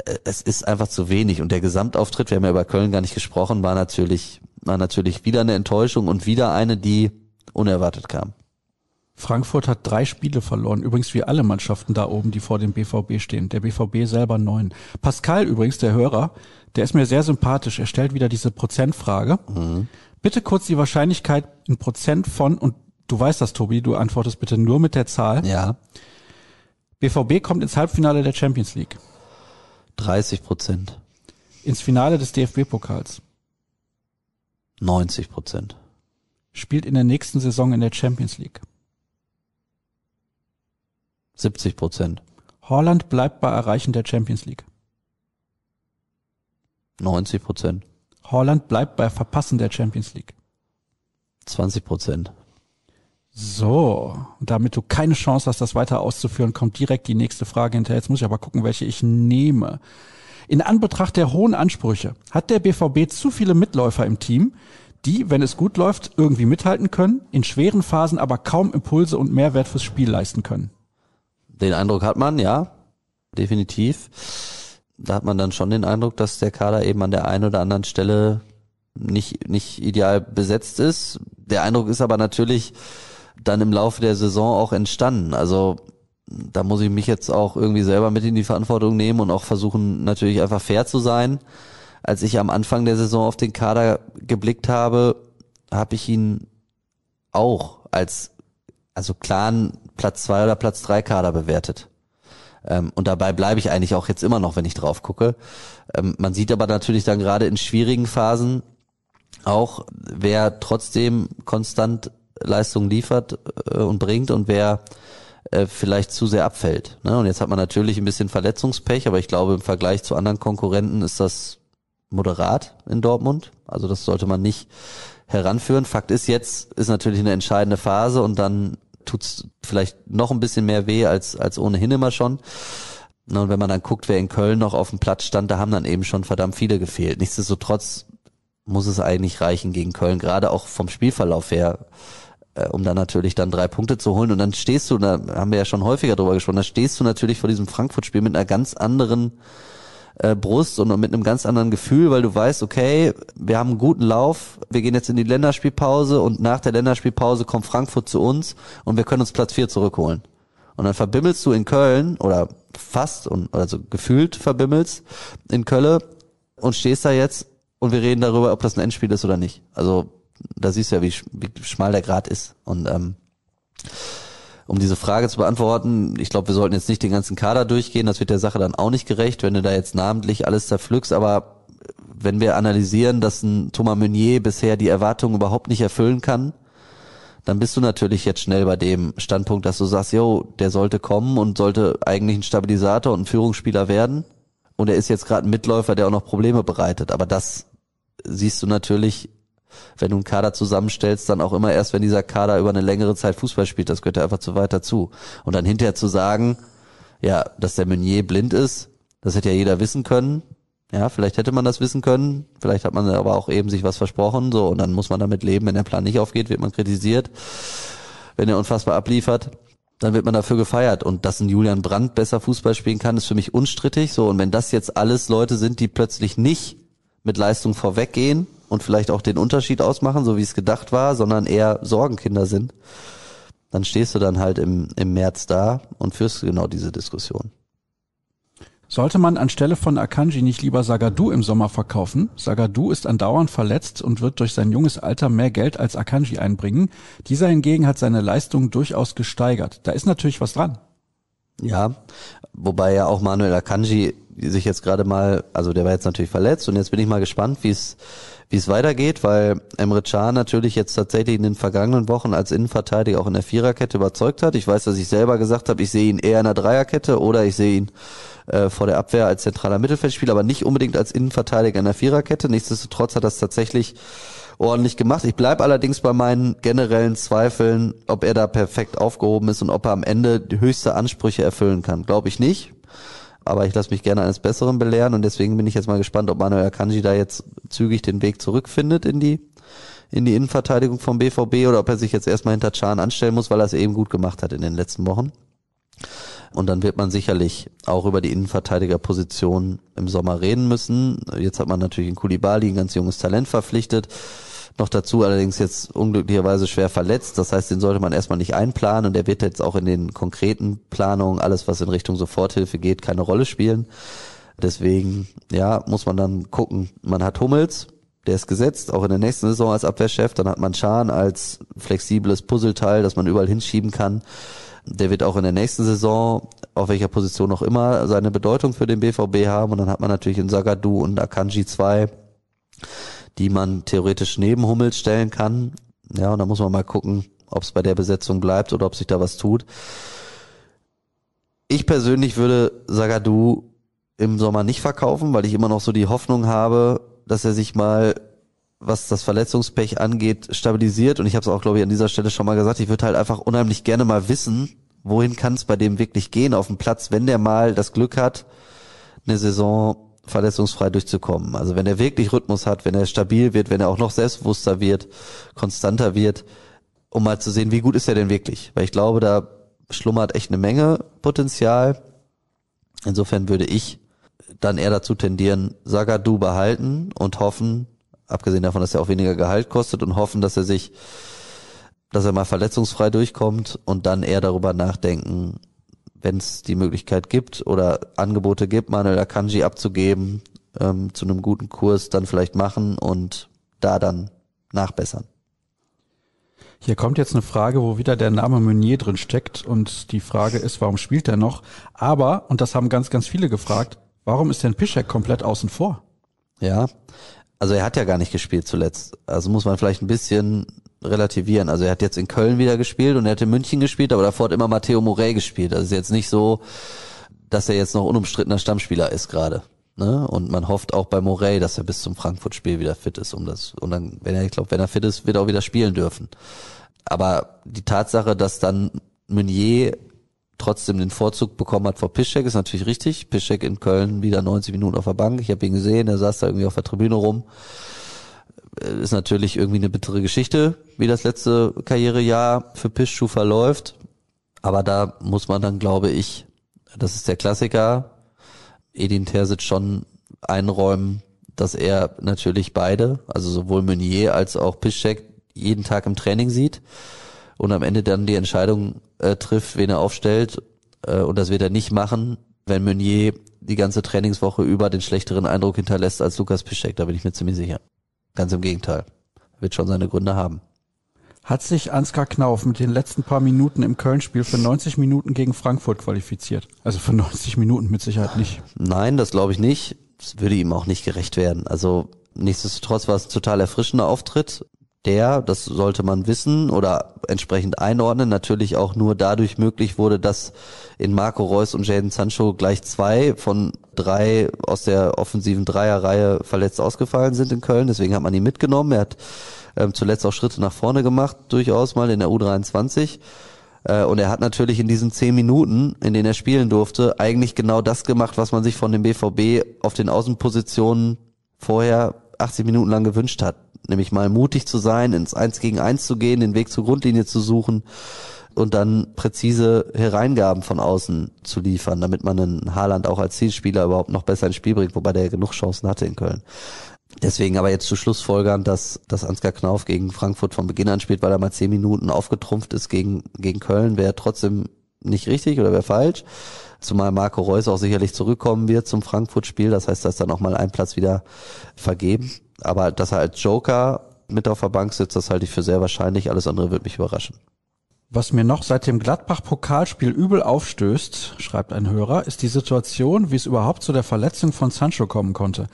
äh, es ist einfach zu wenig. Und der Gesamtauftritt, wir haben ja über Köln gar nicht gesprochen, war natürlich, war natürlich wieder eine Enttäuschung und wieder eine, die unerwartet kam. Frankfurt hat drei Spiele verloren. Übrigens wie alle Mannschaften da oben, die vor dem BVB stehen. Der BVB selber neun. Pascal übrigens, der Hörer, der ist mir sehr sympathisch. Er stellt wieder diese Prozentfrage. Mhm. Bitte kurz die Wahrscheinlichkeit in Prozent von, und du weißt das, Tobi, du antwortest bitte nur mit der Zahl. Ja. BVB kommt ins Halbfinale der Champions League. 30 Prozent. Ins Finale des DFB-Pokals. 90 Prozent. Spielt in der nächsten Saison in der Champions League. 70 Prozent. Holland bleibt bei Erreichen der Champions League. 90 Prozent. Holland bleibt bei Verpassen der Champions League. 20 Prozent. So, und damit du keine Chance hast, das weiter auszuführen, kommt direkt die nächste Frage hinterher. Jetzt muss ich aber gucken, welche ich nehme. In Anbetracht der hohen Ansprüche hat der BVB zu viele Mitläufer im Team, die, wenn es gut läuft, irgendwie mithalten können, in schweren Phasen aber kaum Impulse und Mehrwert fürs Spiel leisten können. Den Eindruck hat man, ja, definitiv. Da hat man dann schon den Eindruck, dass der Kader eben an der einen oder anderen Stelle nicht, nicht ideal besetzt ist. Der Eindruck ist aber natürlich dann im Laufe der Saison auch entstanden. Also da muss ich mich jetzt auch irgendwie selber mit in die Verantwortung nehmen und auch versuchen, natürlich einfach fair zu sein. Als ich am Anfang der Saison auf den Kader geblickt habe, habe ich ihn auch als also klaren Platz zwei oder Platz drei Kader bewertet. Ähm, und dabei bleibe ich eigentlich auch jetzt immer noch, wenn ich drauf gucke. Ähm, man sieht aber natürlich dann gerade in schwierigen Phasen auch, wer trotzdem konstant Leistung liefert äh, und bringt und wer äh, vielleicht zu sehr abfällt. Ne? Und jetzt hat man natürlich ein bisschen Verletzungspech, aber ich glaube im Vergleich zu anderen Konkurrenten ist das moderat in Dortmund. Also das sollte man nicht heranführen. Fakt ist, jetzt ist natürlich eine entscheidende Phase und dann tut's vielleicht noch ein bisschen mehr weh als, als ohnehin immer schon. Und wenn man dann guckt, wer in Köln noch auf dem Platz stand, da haben dann eben schon verdammt viele gefehlt. Nichtsdestotrotz muss es eigentlich reichen gegen Köln, gerade auch vom Spielverlauf her äh, um dann natürlich dann drei Punkte zu holen. Und dann stehst du, da haben wir ja schon häufiger drüber gesprochen, da stehst du natürlich vor diesem Frankfurt-Spiel mit einer ganz anderen äh, Brust und mit einem ganz anderen Gefühl, weil du weißt, okay, wir haben einen guten Lauf, wir gehen jetzt in die Länderspielpause und nach der Länderspielpause kommt Frankfurt zu uns und wir können uns Platz vier zurückholen. Und dann verbimmelst du in Köln oder fast und also gefühlt verbimmelst in Köln und stehst da jetzt und wir reden darüber, ob das ein Endspiel ist oder nicht. Also da siehst du ja, wie, wie schmal der Grad ist. Und ähm, um diese Frage zu beantworten, ich glaube, wir sollten jetzt nicht den ganzen Kader durchgehen, das wird der Sache dann auch nicht gerecht, wenn du da jetzt namentlich alles zerpflückst, aber wenn wir analysieren, dass ein Thomas Meunier bisher die Erwartungen überhaupt nicht erfüllen kann, dann bist du natürlich jetzt schnell bei dem Standpunkt, dass du sagst, yo, der sollte kommen und sollte eigentlich ein Stabilisator und ein Führungsspieler werden. Und er ist jetzt gerade ein Mitläufer, der auch noch Probleme bereitet. Aber das siehst du natürlich wenn du einen Kader zusammenstellst, dann auch immer erst, wenn dieser Kader über eine längere Zeit Fußball spielt. Das gehört ja einfach zu weit dazu. Und dann hinterher zu sagen, ja, dass der Meunier blind ist, das hätte ja jeder wissen können. Ja, vielleicht hätte man das wissen können. Vielleicht hat man aber auch eben sich was versprochen. So, und dann muss man damit leben. Wenn der Plan nicht aufgeht, wird man kritisiert. Wenn er unfassbar abliefert, dann wird man dafür gefeiert. Und dass ein Julian Brandt besser Fußball spielen kann, ist für mich unstrittig. So, und wenn das jetzt alles Leute sind, die plötzlich nicht mit Leistung vorweggehen, und vielleicht auch den Unterschied ausmachen, so wie es gedacht war, sondern eher Sorgenkinder sind, dann stehst du dann halt im, im März da und führst genau diese Diskussion. Sollte man anstelle von Akanji nicht lieber Sagadu im Sommer verkaufen? Sagadu ist andauernd verletzt und wird durch sein junges Alter mehr Geld als Akanji einbringen. Dieser hingegen hat seine Leistung durchaus gesteigert. Da ist natürlich was dran. Ja, wobei ja auch Manuel Akanji sich jetzt gerade mal, also der war jetzt natürlich verletzt und jetzt bin ich mal gespannt, wie es wie es weitergeht, weil Emre Can natürlich jetzt tatsächlich in den vergangenen Wochen als Innenverteidiger auch in der Viererkette überzeugt hat. Ich weiß, dass ich selber gesagt habe, ich sehe ihn eher in der Dreierkette oder ich sehe ihn äh, vor der Abwehr als zentraler Mittelfeldspieler, aber nicht unbedingt als Innenverteidiger in der Viererkette. Nichtsdestotrotz hat das tatsächlich ordentlich gemacht. Ich bleibe allerdings bei meinen generellen Zweifeln, ob er da perfekt aufgehoben ist und ob er am Ende die höchste Ansprüche erfüllen kann. Glaube ich nicht aber ich lasse mich gerne eines Besseren belehren und deswegen bin ich jetzt mal gespannt, ob Manuel Akanji da jetzt zügig den Weg zurückfindet in die in die Innenverteidigung vom BVB oder ob er sich jetzt erstmal hinter Chan anstellen muss, weil er es eben gut gemacht hat in den letzten Wochen. Und dann wird man sicherlich auch über die Innenverteidigerposition im Sommer reden müssen. Jetzt hat man natürlich in Kulibali ein ganz junges Talent verpflichtet. Noch dazu allerdings jetzt unglücklicherweise schwer verletzt. Das heißt, den sollte man erstmal nicht einplanen und der wird jetzt auch in den konkreten Planungen, alles was in Richtung Soforthilfe geht, keine Rolle spielen. Deswegen, ja, muss man dann gucken. Man hat Hummels, der ist gesetzt, auch in der nächsten Saison als Abwehrchef. Dann hat man Schahn als flexibles Puzzleteil, das man überall hinschieben kann. Der wird auch in der nächsten Saison, auf welcher Position auch immer, seine Bedeutung für den BVB haben. Und dann hat man natürlich in Sagadu und Akanji zwei, die man theoretisch neben Hummels stellen kann. Ja, und da muss man mal gucken, ob es bei der Besetzung bleibt oder ob sich da was tut. Ich persönlich würde Sagadu im Sommer nicht verkaufen, weil ich immer noch so die Hoffnung habe, dass er sich mal, was das Verletzungspech angeht, stabilisiert. Und ich habe es auch, glaube ich, an dieser Stelle schon mal gesagt, ich würde halt einfach unheimlich gerne mal wissen, wohin kann es bei dem wirklich gehen auf dem Platz, wenn der mal das Glück hat, eine Saison verletzungsfrei durchzukommen. Also wenn er wirklich Rhythmus hat, wenn er stabil wird, wenn er auch noch selbstbewusster wird, konstanter wird, um mal zu sehen, wie gut ist er denn wirklich. Weil ich glaube, da schlummert echt eine Menge Potenzial. Insofern würde ich dann eher dazu tendieren, Sagadu behalten und hoffen, abgesehen davon, dass er auch weniger Gehalt kostet und hoffen, dass er sich, dass er mal verletzungsfrei durchkommt und dann eher darüber nachdenken, wenn es die Möglichkeit gibt oder Angebote gibt, Manuel Akanji abzugeben, ähm, zu einem guten Kurs dann vielleicht machen und da dann nachbessern. Hier kommt jetzt eine Frage, wo wieder der Name Meunier drin steckt und die Frage ist, warum spielt er noch? Aber, und das haben ganz, ganz viele gefragt, Warum ist denn Piszek komplett außen vor? Ja, also er hat ja gar nicht gespielt zuletzt. Also muss man vielleicht ein bisschen relativieren. Also er hat jetzt in Köln wieder gespielt und er hat in München gespielt, aber davor hat immer Matteo Morey gespielt. Also ist jetzt nicht so, dass er jetzt noch unumstrittener Stammspieler ist gerade. Ne? Und man hofft auch bei Morey, dass er bis zum Frankfurt-Spiel wieder fit ist, um das. Und dann, wenn er, ich glaube, wenn er fit ist, wird er auch wieder spielen dürfen. Aber die Tatsache, dass dann Meunier trotzdem den Vorzug bekommen hat vor Piszczek, ist natürlich richtig. Piszczek in Köln wieder 90 Minuten auf der Bank. Ich habe ihn gesehen, er saß da irgendwie auf der Tribüne rum. Äh, ist natürlich irgendwie eine bittere Geschichte, wie das letzte Karrierejahr für Piszczek verläuft. Aber da muss man dann, glaube ich, das ist der Klassiker, Edin Terzic schon einräumen, dass er natürlich beide, also sowohl Meunier als auch Piszczek jeden Tag im Training sieht und am Ende dann die Entscheidung äh, trifft, wen er aufstellt. Äh, und das wird er nicht machen, wenn Meunier die ganze Trainingswoche über den schlechteren Eindruck hinterlässt als Lukas Piszczek. Da bin ich mir ziemlich sicher. Ganz im Gegenteil. Wird schon seine Gründe haben. Hat sich Ansgar Knauf mit den letzten paar Minuten im Köln-Spiel für 90 Minuten gegen Frankfurt qualifiziert? Also für 90 Minuten mit Sicherheit nicht. Nein, das glaube ich nicht. Das würde ihm auch nicht gerecht werden. Also nichtsdestotrotz war es ein total erfrischender Auftritt der, das sollte man wissen oder entsprechend einordnen, natürlich auch nur dadurch möglich wurde, dass in Marco Reus und Jaden Sancho gleich zwei von drei aus der offensiven Dreierreihe verletzt ausgefallen sind in Köln. Deswegen hat man ihn mitgenommen. Er hat ähm, zuletzt auch Schritte nach vorne gemacht, durchaus mal in der U23. Äh, und er hat natürlich in diesen zehn Minuten, in denen er spielen durfte, eigentlich genau das gemacht, was man sich von dem BVB auf den Außenpositionen vorher 80 Minuten lang gewünscht hat nämlich mal mutig zu sein, ins Eins gegen Eins zu gehen, den Weg zur Grundlinie zu suchen und dann präzise Hereingaben von außen zu liefern, damit man einen Haaland auch als Zielspieler überhaupt noch besser ins Spiel bringt, wobei der genug Chancen hatte in Köln. Deswegen aber jetzt zu Schlussfolgern, dass, dass Ansgar Knauf gegen Frankfurt von Beginn an spielt, weil er mal zehn Minuten aufgetrumpft ist gegen, gegen Köln, wäre trotzdem nicht richtig oder wäre falsch. Zumal Marco Reus auch sicherlich zurückkommen wird zum Frankfurt-Spiel. Das heißt, dass dann auch mal ein Platz wieder vergeben. Aber dass er als Joker mit auf der Bank sitzt, das halte ich für sehr wahrscheinlich. Alles andere wird mich überraschen. Was mir noch seit dem Gladbach-Pokalspiel übel aufstößt, schreibt ein Hörer, ist die Situation, wie es überhaupt zu der Verletzung von Sancho kommen konnte.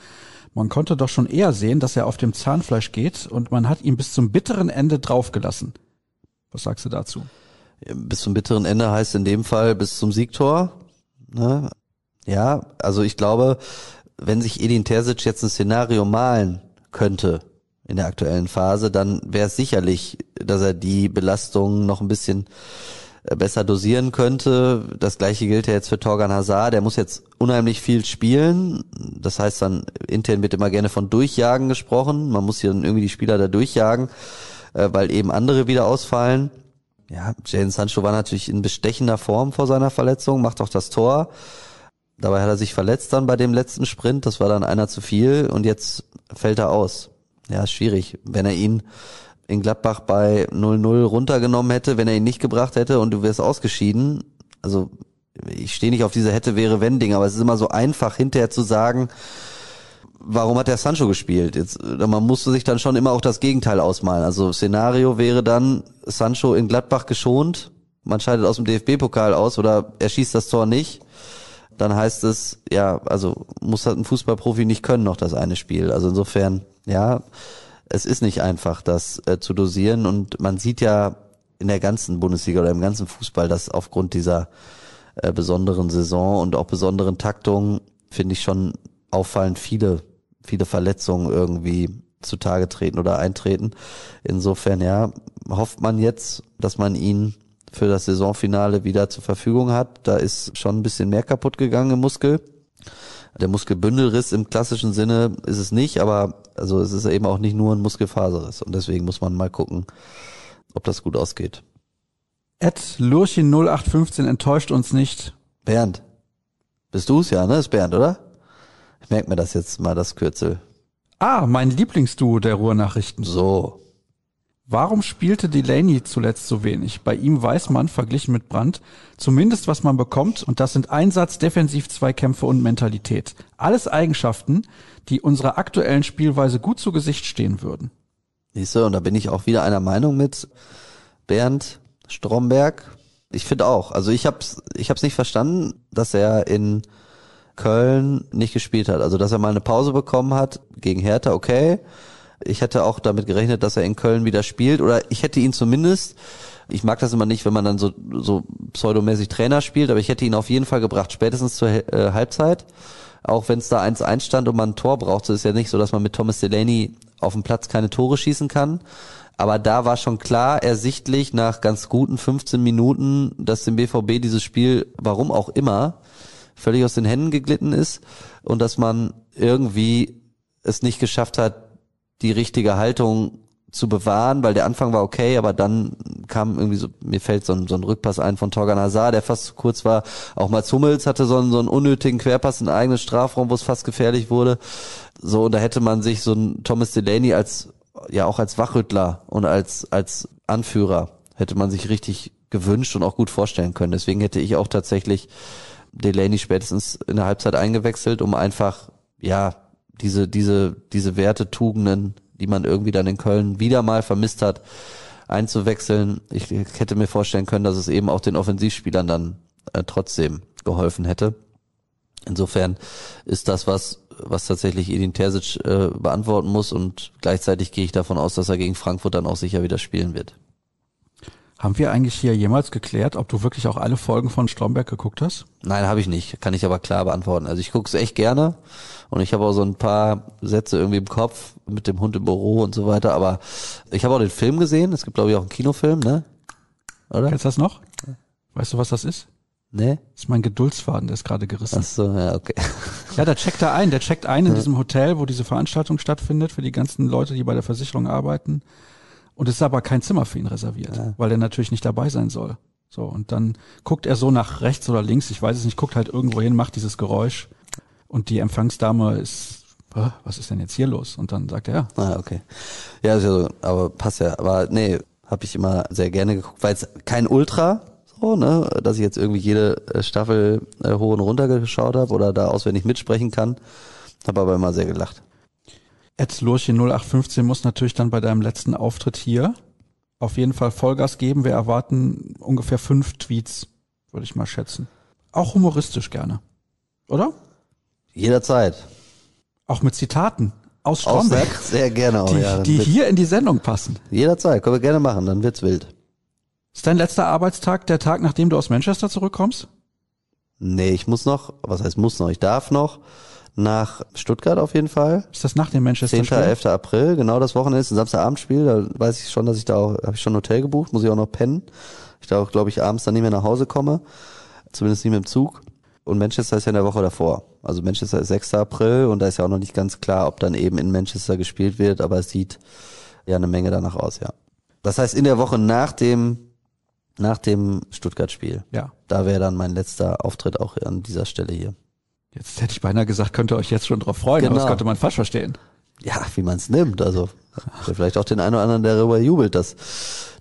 Man konnte doch schon eher sehen, dass er auf dem Zahnfleisch geht und man hat ihn bis zum bitteren Ende draufgelassen. Was sagst du dazu? Bis zum bitteren Ende heißt in dem Fall bis zum Siegtor. Ne? Ja, also ich glaube, wenn sich Edin Terzic jetzt ein Szenario malen könnte in der aktuellen Phase, dann wäre es sicherlich, dass er die Belastung noch ein bisschen äh, besser dosieren könnte. Das gleiche gilt ja jetzt für Torgan Hazard. Der muss jetzt unheimlich viel spielen. Das heißt dann, intern wird immer gerne von Durchjagen gesprochen. Man muss hier dann irgendwie die Spieler da durchjagen, äh, weil eben andere wieder ausfallen. Ja, Jadon Sancho war natürlich in bestechender Form vor seiner Verletzung, macht auch das Tor. Dabei hat er sich verletzt dann bei dem letzten Sprint. Das war dann einer zu viel und jetzt fällt er aus. Ja, schwierig. Wenn er ihn in Gladbach bei 0-0 runtergenommen hätte, wenn er ihn nicht gebracht hätte und du wärst ausgeschieden, also ich stehe nicht auf diese hätte wäre wenn Ding, aber es ist immer so einfach hinterher zu sagen, warum hat der Sancho gespielt? Jetzt man musste sich dann schon immer auch das Gegenteil ausmalen. Also Szenario wäre dann Sancho in Gladbach geschont, man scheidet aus dem DFB-Pokal aus oder er schießt das Tor nicht. Dann heißt es, ja, also muss halt ein Fußballprofi nicht können noch das eine Spiel. Also insofern, ja, es ist nicht einfach, das äh, zu dosieren und man sieht ja in der ganzen Bundesliga oder im ganzen Fußball, dass aufgrund dieser äh, besonderen Saison und auch besonderen Taktung finde ich schon auffallend viele, viele Verletzungen irgendwie zutage treten oder eintreten. Insofern, ja, hofft man jetzt, dass man ihn für das Saisonfinale wieder zur Verfügung hat. Da ist schon ein bisschen mehr kaputt gegangen im Muskel. Der Muskelbündelriss im klassischen Sinne ist es nicht, aber also es ist eben auch nicht nur ein Muskelfaserriss und deswegen muss man mal gucken, ob das gut ausgeht. Ed Lurchen 0815 enttäuscht uns nicht. Bernd, bist du's ja, ne? Ist Bernd, oder? Ich merke mir das jetzt mal, das Kürzel. Ah, mein Lieblingsduo der Ruhrnachrichten. So. Warum spielte Delaney zuletzt so wenig? Bei ihm weiß man, verglichen mit Brandt, zumindest was man bekommt, und das sind Einsatz, Defensiv, Zweikämpfe und Mentalität. Alles Eigenschaften, die unserer aktuellen Spielweise gut zu Gesicht stehen würden. Siehst du, und da bin ich auch wieder einer Meinung mit Bernd Stromberg. Ich finde auch, also ich hab's, ich hab's nicht verstanden, dass er in Köln nicht gespielt hat. Also dass er mal eine Pause bekommen hat gegen Hertha, okay ich hätte auch damit gerechnet, dass er in Köln wieder spielt oder ich hätte ihn zumindest, ich mag das immer nicht, wenn man dann so, so pseudomäßig Trainer spielt, aber ich hätte ihn auf jeden Fall gebracht, spätestens zur äh, Halbzeit. Auch wenn es da 1-1 stand und man ein Tor braucht, so ist ja nicht so, dass man mit Thomas Delaney auf dem Platz keine Tore schießen kann. Aber da war schon klar, ersichtlich nach ganz guten 15 Minuten, dass dem BVB dieses Spiel, warum auch immer, völlig aus den Händen geglitten ist und dass man irgendwie es nicht geschafft hat, die richtige Haltung zu bewahren, weil der Anfang war okay, aber dann kam irgendwie so, mir fällt so ein, so ein Rückpass ein von Torgan Hazard, der fast zu kurz war. Auch Mats Hummels hatte so einen, so einen unnötigen Querpass in eigenen Strafraum, wo es fast gefährlich wurde. So, und da hätte man sich so ein Thomas Delaney als, ja auch als Wachrüttler und als, als Anführer hätte man sich richtig gewünscht und auch gut vorstellen können. Deswegen hätte ich auch tatsächlich Delaney spätestens in der Halbzeit eingewechselt, um einfach, ja, diese, diese, diese Werte, Tugenden, die man irgendwie dann in Köln wieder mal vermisst hat, einzuwechseln. Ich, hätte mir vorstellen können, dass es eben auch den Offensivspielern dann äh, trotzdem geholfen hätte. Insofern ist das was, was tatsächlich Edin Terzic äh, beantworten muss und gleichzeitig gehe ich davon aus, dass er gegen Frankfurt dann auch sicher wieder spielen wird. Haben wir eigentlich hier jemals geklärt, ob du wirklich auch alle Folgen von Stromberg geguckt hast? Nein, habe ich nicht. Kann ich aber klar beantworten. Also ich gucke es echt gerne und ich habe auch so ein paar Sätze irgendwie im Kopf mit dem Hund im Büro und so weiter. Aber ich habe auch den Film gesehen. Es gibt glaube ich auch einen Kinofilm, ne? Oder? Kennst du das noch? Weißt du, was das ist? Nee. Das ist mein Geduldsfaden, der ist gerade gerissen. Ach so, ja, okay. (laughs) Ja, der checkt da ein. Der checkt ein in diesem Hotel, wo diese Veranstaltung stattfindet, für die ganzen Leute, die bei der Versicherung arbeiten. Und es ist aber kein Zimmer für ihn reserviert, ja. weil er natürlich nicht dabei sein soll. So, und dann guckt er so nach rechts oder links, ich weiß es nicht, guckt halt irgendwo hin, macht dieses Geräusch. Und die Empfangsdame ist, was ist denn jetzt hier los? Und dann sagt er, ja. Ah, okay. Ja, ist ja so, aber passt ja. Aber nee, habe ich immer sehr gerne geguckt, weil es kein Ultra, so, ne, dass ich jetzt irgendwie jede äh, Staffel äh, hoch und runter geschaut habe oder da auswendig mitsprechen kann. Habe aber immer sehr gelacht. Ed Lurche 0815 muss natürlich dann bei deinem letzten Auftritt hier auf jeden Fall Vollgas geben. Wir erwarten ungefähr fünf Tweets, würde ich mal schätzen. Auch humoristisch gerne. Oder? Jederzeit. Auch mit Zitaten aus Stromberg. Auch (laughs) sehr, sehr gerne auch, die, ja. Die hier in die Sendung passen. Jederzeit, können wir gerne machen, dann wird's wild. Ist dein letzter Arbeitstag der Tag, nachdem du aus Manchester zurückkommst? Nee, ich muss noch, was heißt muss noch, ich darf noch nach Stuttgart auf jeden Fall. Ist das nach dem Manchester 10. Spiel? 11. April, genau das Wochenende ist ein Samstagabendspiel, da weiß ich schon, dass ich da auch, habe ich schon ein Hotel gebucht, muss ich auch noch pennen. Ich da auch, glaube ich, abends dann nicht mehr nach Hause komme, zumindest nicht mit dem Zug. Und Manchester ist ja in der Woche davor. Also Manchester ist 6. April und da ist ja auch noch nicht ganz klar, ob dann eben in Manchester gespielt wird, aber es sieht ja eine Menge danach aus, ja. Das heißt, in der Woche nach dem nach dem Stuttgart-Spiel. Ja. Da wäre dann mein letzter Auftritt auch an dieser Stelle hier. Jetzt hätte ich beinahe gesagt, könnt ihr euch jetzt schon drauf freuen, Genau. aber das könnte man falsch verstehen. Ja, wie man es nimmt. Also vielleicht auch den einen oder anderen, der darüber jubelt, dass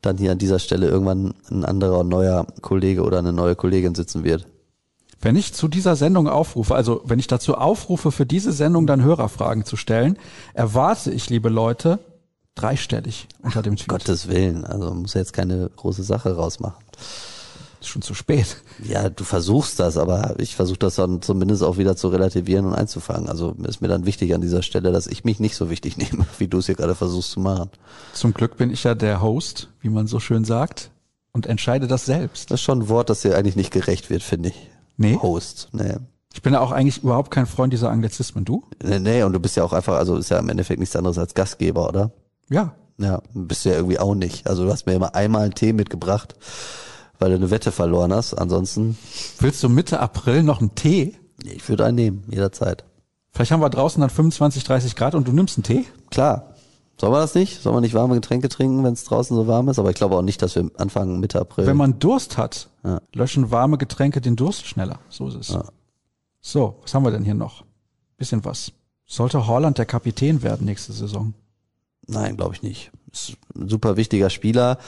dann hier an dieser Stelle irgendwann ein anderer neuer Kollege oder eine neue Kollegin sitzen wird. Wenn ich zu dieser Sendung aufrufe, also wenn ich dazu aufrufe, für diese Sendung dann Hörerfragen zu stellen, erwarte ich, liebe Leute, dreistellig unter dem Tweet. Gottes Willen, also muss jetzt keine große Sache rausmachen. Ist schon zu spät. Ja, du versuchst das, aber ich versuche das dann zumindest auch wieder zu relativieren und einzufangen. Also ist mir dann wichtig an dieser Stelle, dass ich mich nicht so wichtig (laughs) nehme, wie du es hier gerade versuchst zu machen. Zum Glück bin ich ja der Host, wie man so schön sagt, und entscheide das selbst. Das ist schon ein Wort, das dir eigentlich nicht gerecht wird, finde ich. Nee. Host, nee. Ich bin ja auch eigentlich überhaupt kein Freund dieser Anglizismen. Du? Nee, nee, und du bist ja auch einfach, also ist ja im Endeffekt nichts anderes als Gastgeber, oder? Ja. Ja, bist du ja irgendwie auch nicht. Also du hast mir immer einmal einen Tee mitgebracht, weil du eine Wette verloren hast. Ansonsten, Willst du Mitte April noch einen Tee? ich würde einen nehmen, jederzeit. Vielleicht haben wir draußen dann 25, 30 Grad und du nimmst einen Tee? Klar. Sollen wir das nicht? Sollen wir nicht warme Getränke trinken, wenn es draußen so warm ist? Aber ich glaube auch nicht, dass wir anfangen Mitte April. Wenn man Durst hat, Ja. löschen warme Getränke den Durst schneller. So ist es. So, was haben wir denn hier noch? Bisschen was. Sollte Holland der Kapitän werden nächste Saison? Nein, glaube ich nicht. Ist ein super wichtiger Spieler.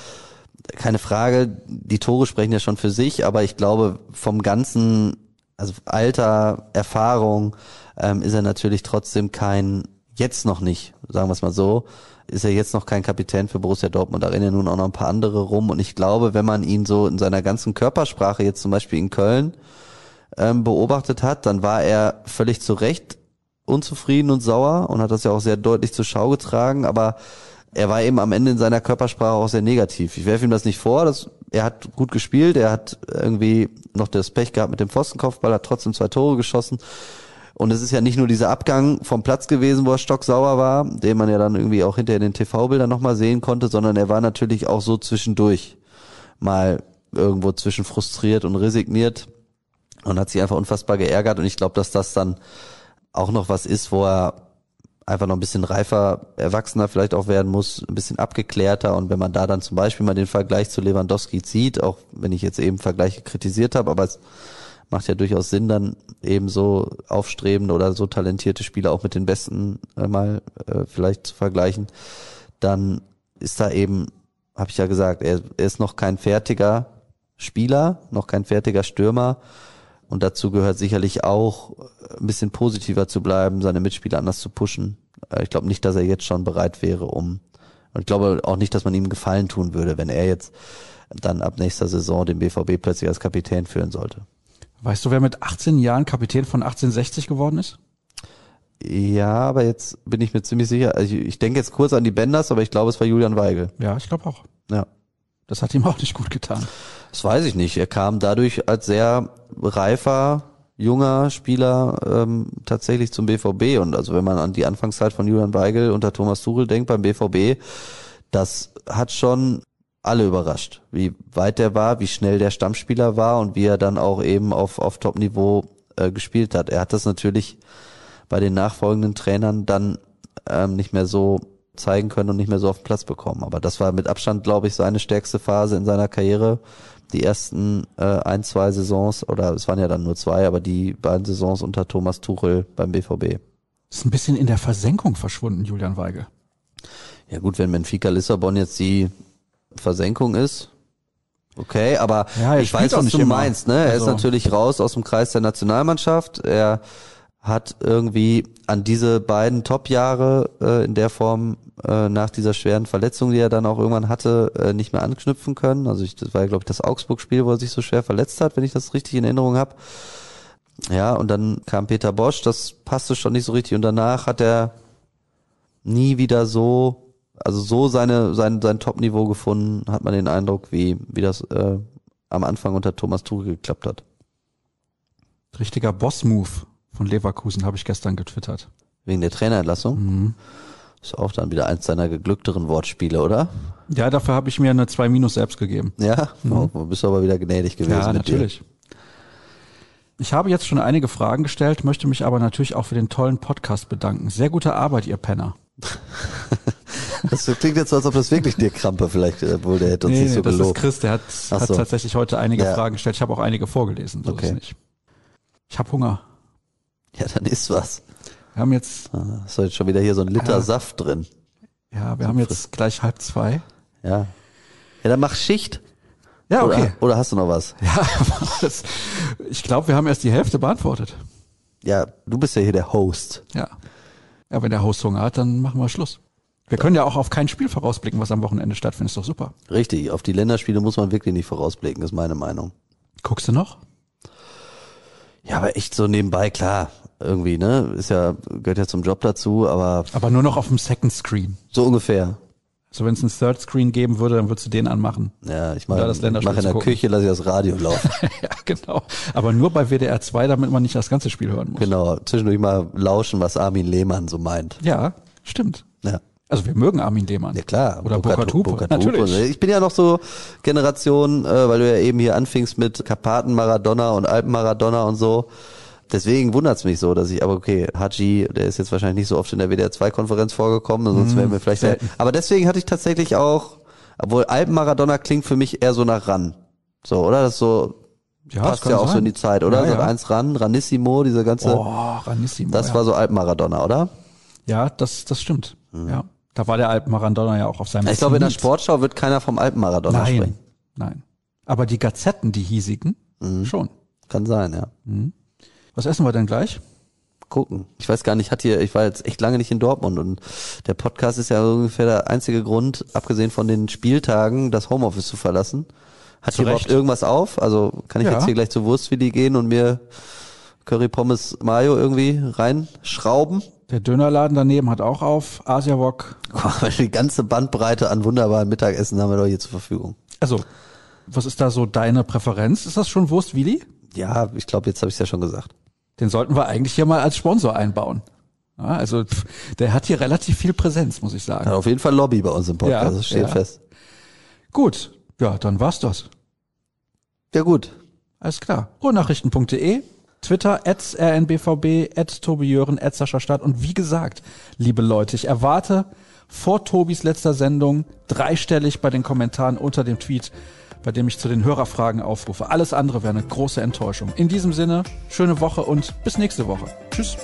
Keine Frage. Die Tore sprechen ja schon für sich, aber ich glaube, vom ganzen, also Alter, Erfahrung, ähm, ist er natürlich trotzdem kein, jetzt noch nicht, sagen wir es mal so, ist er jetzt noch kein Kapitän für Borussia Dortmund. Da rennen ja nun auch noch ein paar andere rum. Und ich glaube, wenn man ihn so in seiner ganzen Körpersprache jetzt zum Beispiel in Köln ähm, beobachtet hat, dann war er völlig zu Recht unzufrieden und sauer und hat das ja auch sehr deutlich zur Schau getragen, aber er war eben am Ende in seiner Körpersprache auch sehr negativ. Ich werfe ihm das nicht vor, dass er hat gut gespielt, er hat irgendwie noch das Pech gehabt mit dem Pfostenkopfball, hat trotzdem zwei Tore geschossen. Und es ist ja nicht nur dieser Abgang vom Platz gewesen, wo er stocksauer war, den man ja dann irgendwie auch hinter den TV-Bildern nochmal sehen konnte, sondern er war natürlich auch so zwischendurch mal irgendwo zwischen frustriert und resigniert und hat sich einfach unfassbar geärgert. Und ich glaube, dass das dann auch noch was ist, wo er einfach noch ein bisschen reifer, erwachsener vielleicht auch werden muss, ein bisschen abgeklärter. Und wenn man da dann zum Beispiel mal den Vergleich zu Lewandowski zieht, auch wenn ich jetzt eben Vergleiche kritisiert habe, aber es macht ja durchaus Sinn, dann eben so aufstrebende oder so talentierte Spieler auch mit den Besten äh, mal äh, vielleicht zu vergleichen, dann ist da eben, habe ich ja gesagt, er, er ist noch kein fertiger Spieler, noch kein fertiger Stürmer. Und dazu gehört sicherlich auch, ein bisschen positiver zu bleiben, seine Mitspieler anders zu pushen. Äh, Ich glaube nicht, dass er jetzt schon bereit wäre, um. Und ich glaube auch nicht, dass man ihm Gefallen tun würde, wenn er jetzt dann ab nächster Saison den BVB plötzlich als Kapitän führen sollte. Weißt du, wer mit 18 Jahren Kapitän von 1860 geworden ist? Ja, aber jetzt bin ich mir ziemlich sicher. Also ich, ich denke jetzt kurz an die Benders, aber ich glaube, es war Julian Weigel. Ja, ich glaube auch. Ja. Das hat ihm auch nicht gut getan. Das weiß ich nicht. Er kam dadurch als sehr reifer, junger Spieler ähm, tatsächlich zum BVB. Und also wenn man an die Anfangszeit von Julian Weigel unter Thomas Tuchel denkt beim BVB, das hat schon alle überrascht, wie weit der war, wie schnell der Stammspieler war und wie er dann auch eben auf, auf Top-Niveau äh, gespielt hat. Er hat das natürlich bei den nachfolgenden Trainern dann ähm, nicht mehr so zeigen können und nicht mehr so auf den Platz bekommen. Aber das war mit Abstand, glaube ich, seine stärkste Phase in seiner Karriere. Die ersten äh, ein, zwei Saisons, oder es waren ja dann nur zwei, aber die beiden Saisons unter Thomas Tuchel beim BVB. Ist ein bisschen in der Versenkung verschwunden, Julian Weigel. Ja gut, wenn Benfica Lissabon jetzt die Versenkung ist, okay, aber Ja, ich weiß, auch was du immer. meinst, ne? Er Also- ist natürlich raus aus dem Kreis der Nationalmannschaft. Er hat irgendwie an diese beiden Top-Jahre äh, in der Form äh, nach dieser schweren Verletzung, die er dann auch irgendwann hatte, äh, nicht mehr anknüpfen können. Also ich, das war ja, glaube ich, das Augsburg-Spiel, wo er sich so schwer verletzt hat, wenn ich das richtig in Erinnerung habe. Ja, und dann kam Peter Bosch, das passte schon nicht so richtig. Und danach hat er nie wieder so, also so seine, sein, sein Top-Niveau gefunden, hat man den Eindruck, wie, wie das äh, am Anfang unter Thomas Tuchel geklappt hat. Richtiger Boss-Move von Leverkusen habe ich gestern getwittert. Wegen der Trainerentlassung. Ist auch dann wieder eins seiner geglückteren Wortspiele, oder? Ja, dafür habe ich mir eine 2 Minus selbst gegeben. Ja, oh, bist du aber wieder gnädig gewesen. Ja, natürlich. Ich habe jetzt schon einige Fragen gestellt, möchte mich aber natürlich auch für den tollen Podcast bedanken. Sehr gute Arbeit, ihr Penner. Dir. (laughs) Das klingt jetzt so, als ob das wirklich dir Krampe vielleicht, äh, wohl der hätte uns nicht so das ist gelobt. Chris, der hat, Ach hat so. tatsächlich heute einige Ja. Fragen gestellt. Ich habe auch einige vorgelesen, so ist Okay. Ich habe Hunger. Ja, dann ist was. Wir haben jetzt, Ah, Ist heute schon wieder hier so ein Liter Ja. Saft drin. ja, wir haben jetzt gleich halb zwei. Ja. Ja, dann mach Schicht. Ja, okay. Oder, oder hast du noch was? Ja, (laughs) das, ich glaube, wir haben erst die Hälfte beantwortet. Ja, du bist ja hier der Host. Ja. Ja, wenn der Host Hunger hat, dann machen wir Schluss. Wir können ja auch auf kein Spiel vorausblicken, was am Wochenende stattfindet. Ist doch super. Richtig, auf die Länderspiele muss man wirklich nicht vorausblicken, ist meine Meinung. Guckst du noch? Ja, aber echt so nebenbei, klar, irgendwie, ne? Ist ja, gehört ja zum Job dazu, aber Aber nur noch auf dem Second Screen. so ungefähr. Also wenn es einen Third Screen geben würde, dann würdest du den anmachen. Ja, ich mache mach in der gucken. Küche, lasse ich das Radio (laughs) laufen. ja, genau. Aber nur bei WDR 2, damit man nicht das ganze Spiel hören muss. genau, zwischendurch mal lauschen, was Armin Lehmann so meint. Ja, stimmt. Ja. Also wir mögen Armin Lehmann. Ja klar. Oder Burkhard- Hupe. Burkhard. Natürlich. Ich bin ja noch so Generation, äh, weil du ja eben hier anfingst mit Karpaten Maradona und Alpen Maradona und so. Deswegen wundert's mich so, dass ich, aber okay, Haji, der ist jetzt wahrscheinlich nicht so oft in der WDR 2 Konferenz vorgekommen, sonst wären wir vielleicht, Mhm. selten. (laughs) aber deswegen hatte ich tatsächlich auch, obwohl Alpen Maradona klingt für mich eher so nach ran. So, oder? Das ist so, Ja, passt ja auch so sein. in die Zeit, oder? Ja, so ja. eins ran, Ranissimo, diese ganze, Oh, Ranissimo. das ja. war so Alpen Maradona, oder? Ja, das, das stimmt. Ja. Da war der Alpen Maradona ja auch auf seinem Mhm. Ich glaube, in der. Sportschau wird keiner vom Alpen Maradona Nein, sprechen. nein. Aber die Gazetten, die hiesigen, Mhm. schon. Kann sein, ja. Was essen wir denn gleich? gucken. Ich weiß gar nicht, hat hier, ich war jetzt echt lange nicht in Dortmund und der Podcast ist ja ungefähr der einzige Grund, abgesehen von den Spieltagen, das Homeoffice zu verlassen. Hat hier überhaupt irgendwas auf? Also kann ich Ja. jetzt hier gleich zu Wurstwilli gehen und mir Curry Pommes Mayo irgendwie reinschrauben? Der Dönerladen daneben hat auch auf. Asia Wok. Guck mal, Die ganze Bandbreite an wunderbaren Mittagessen haben wir doch hier zur Verfügung. Also, was ist da so deine Präferenz? Ist das schon Wurst Willi? Ja, ich glaube, jetzt habe ich es ja schon gesagt. Den sollten wir eigentlich hier mal als Sponsor einbauen. Ja, also, der hat hier relativ viel Präsenz, muss ich sagen. Hat auf jeden Fall Lobby bei uns im Podcast, Ja, das steht ja. fest. Gut. Ja, dann war's das. Ja gut. Alles klar. Ruhrnachrichten.de, Twitter, at rnbvb, at Tobi Jören, at Sascha Stadt. Und wie gesagt, liebe Leute, ich erwarte vor Tobis letzter Sendung dreistellig bei den Kommentaren unter dem Tweet, bei dem ich zu den Hörerfragen aufrufe. Alles andere wäre eine große Enttäuschung. In diesem Sinne, schöne Woche und bis nächste Woche. Tschüss.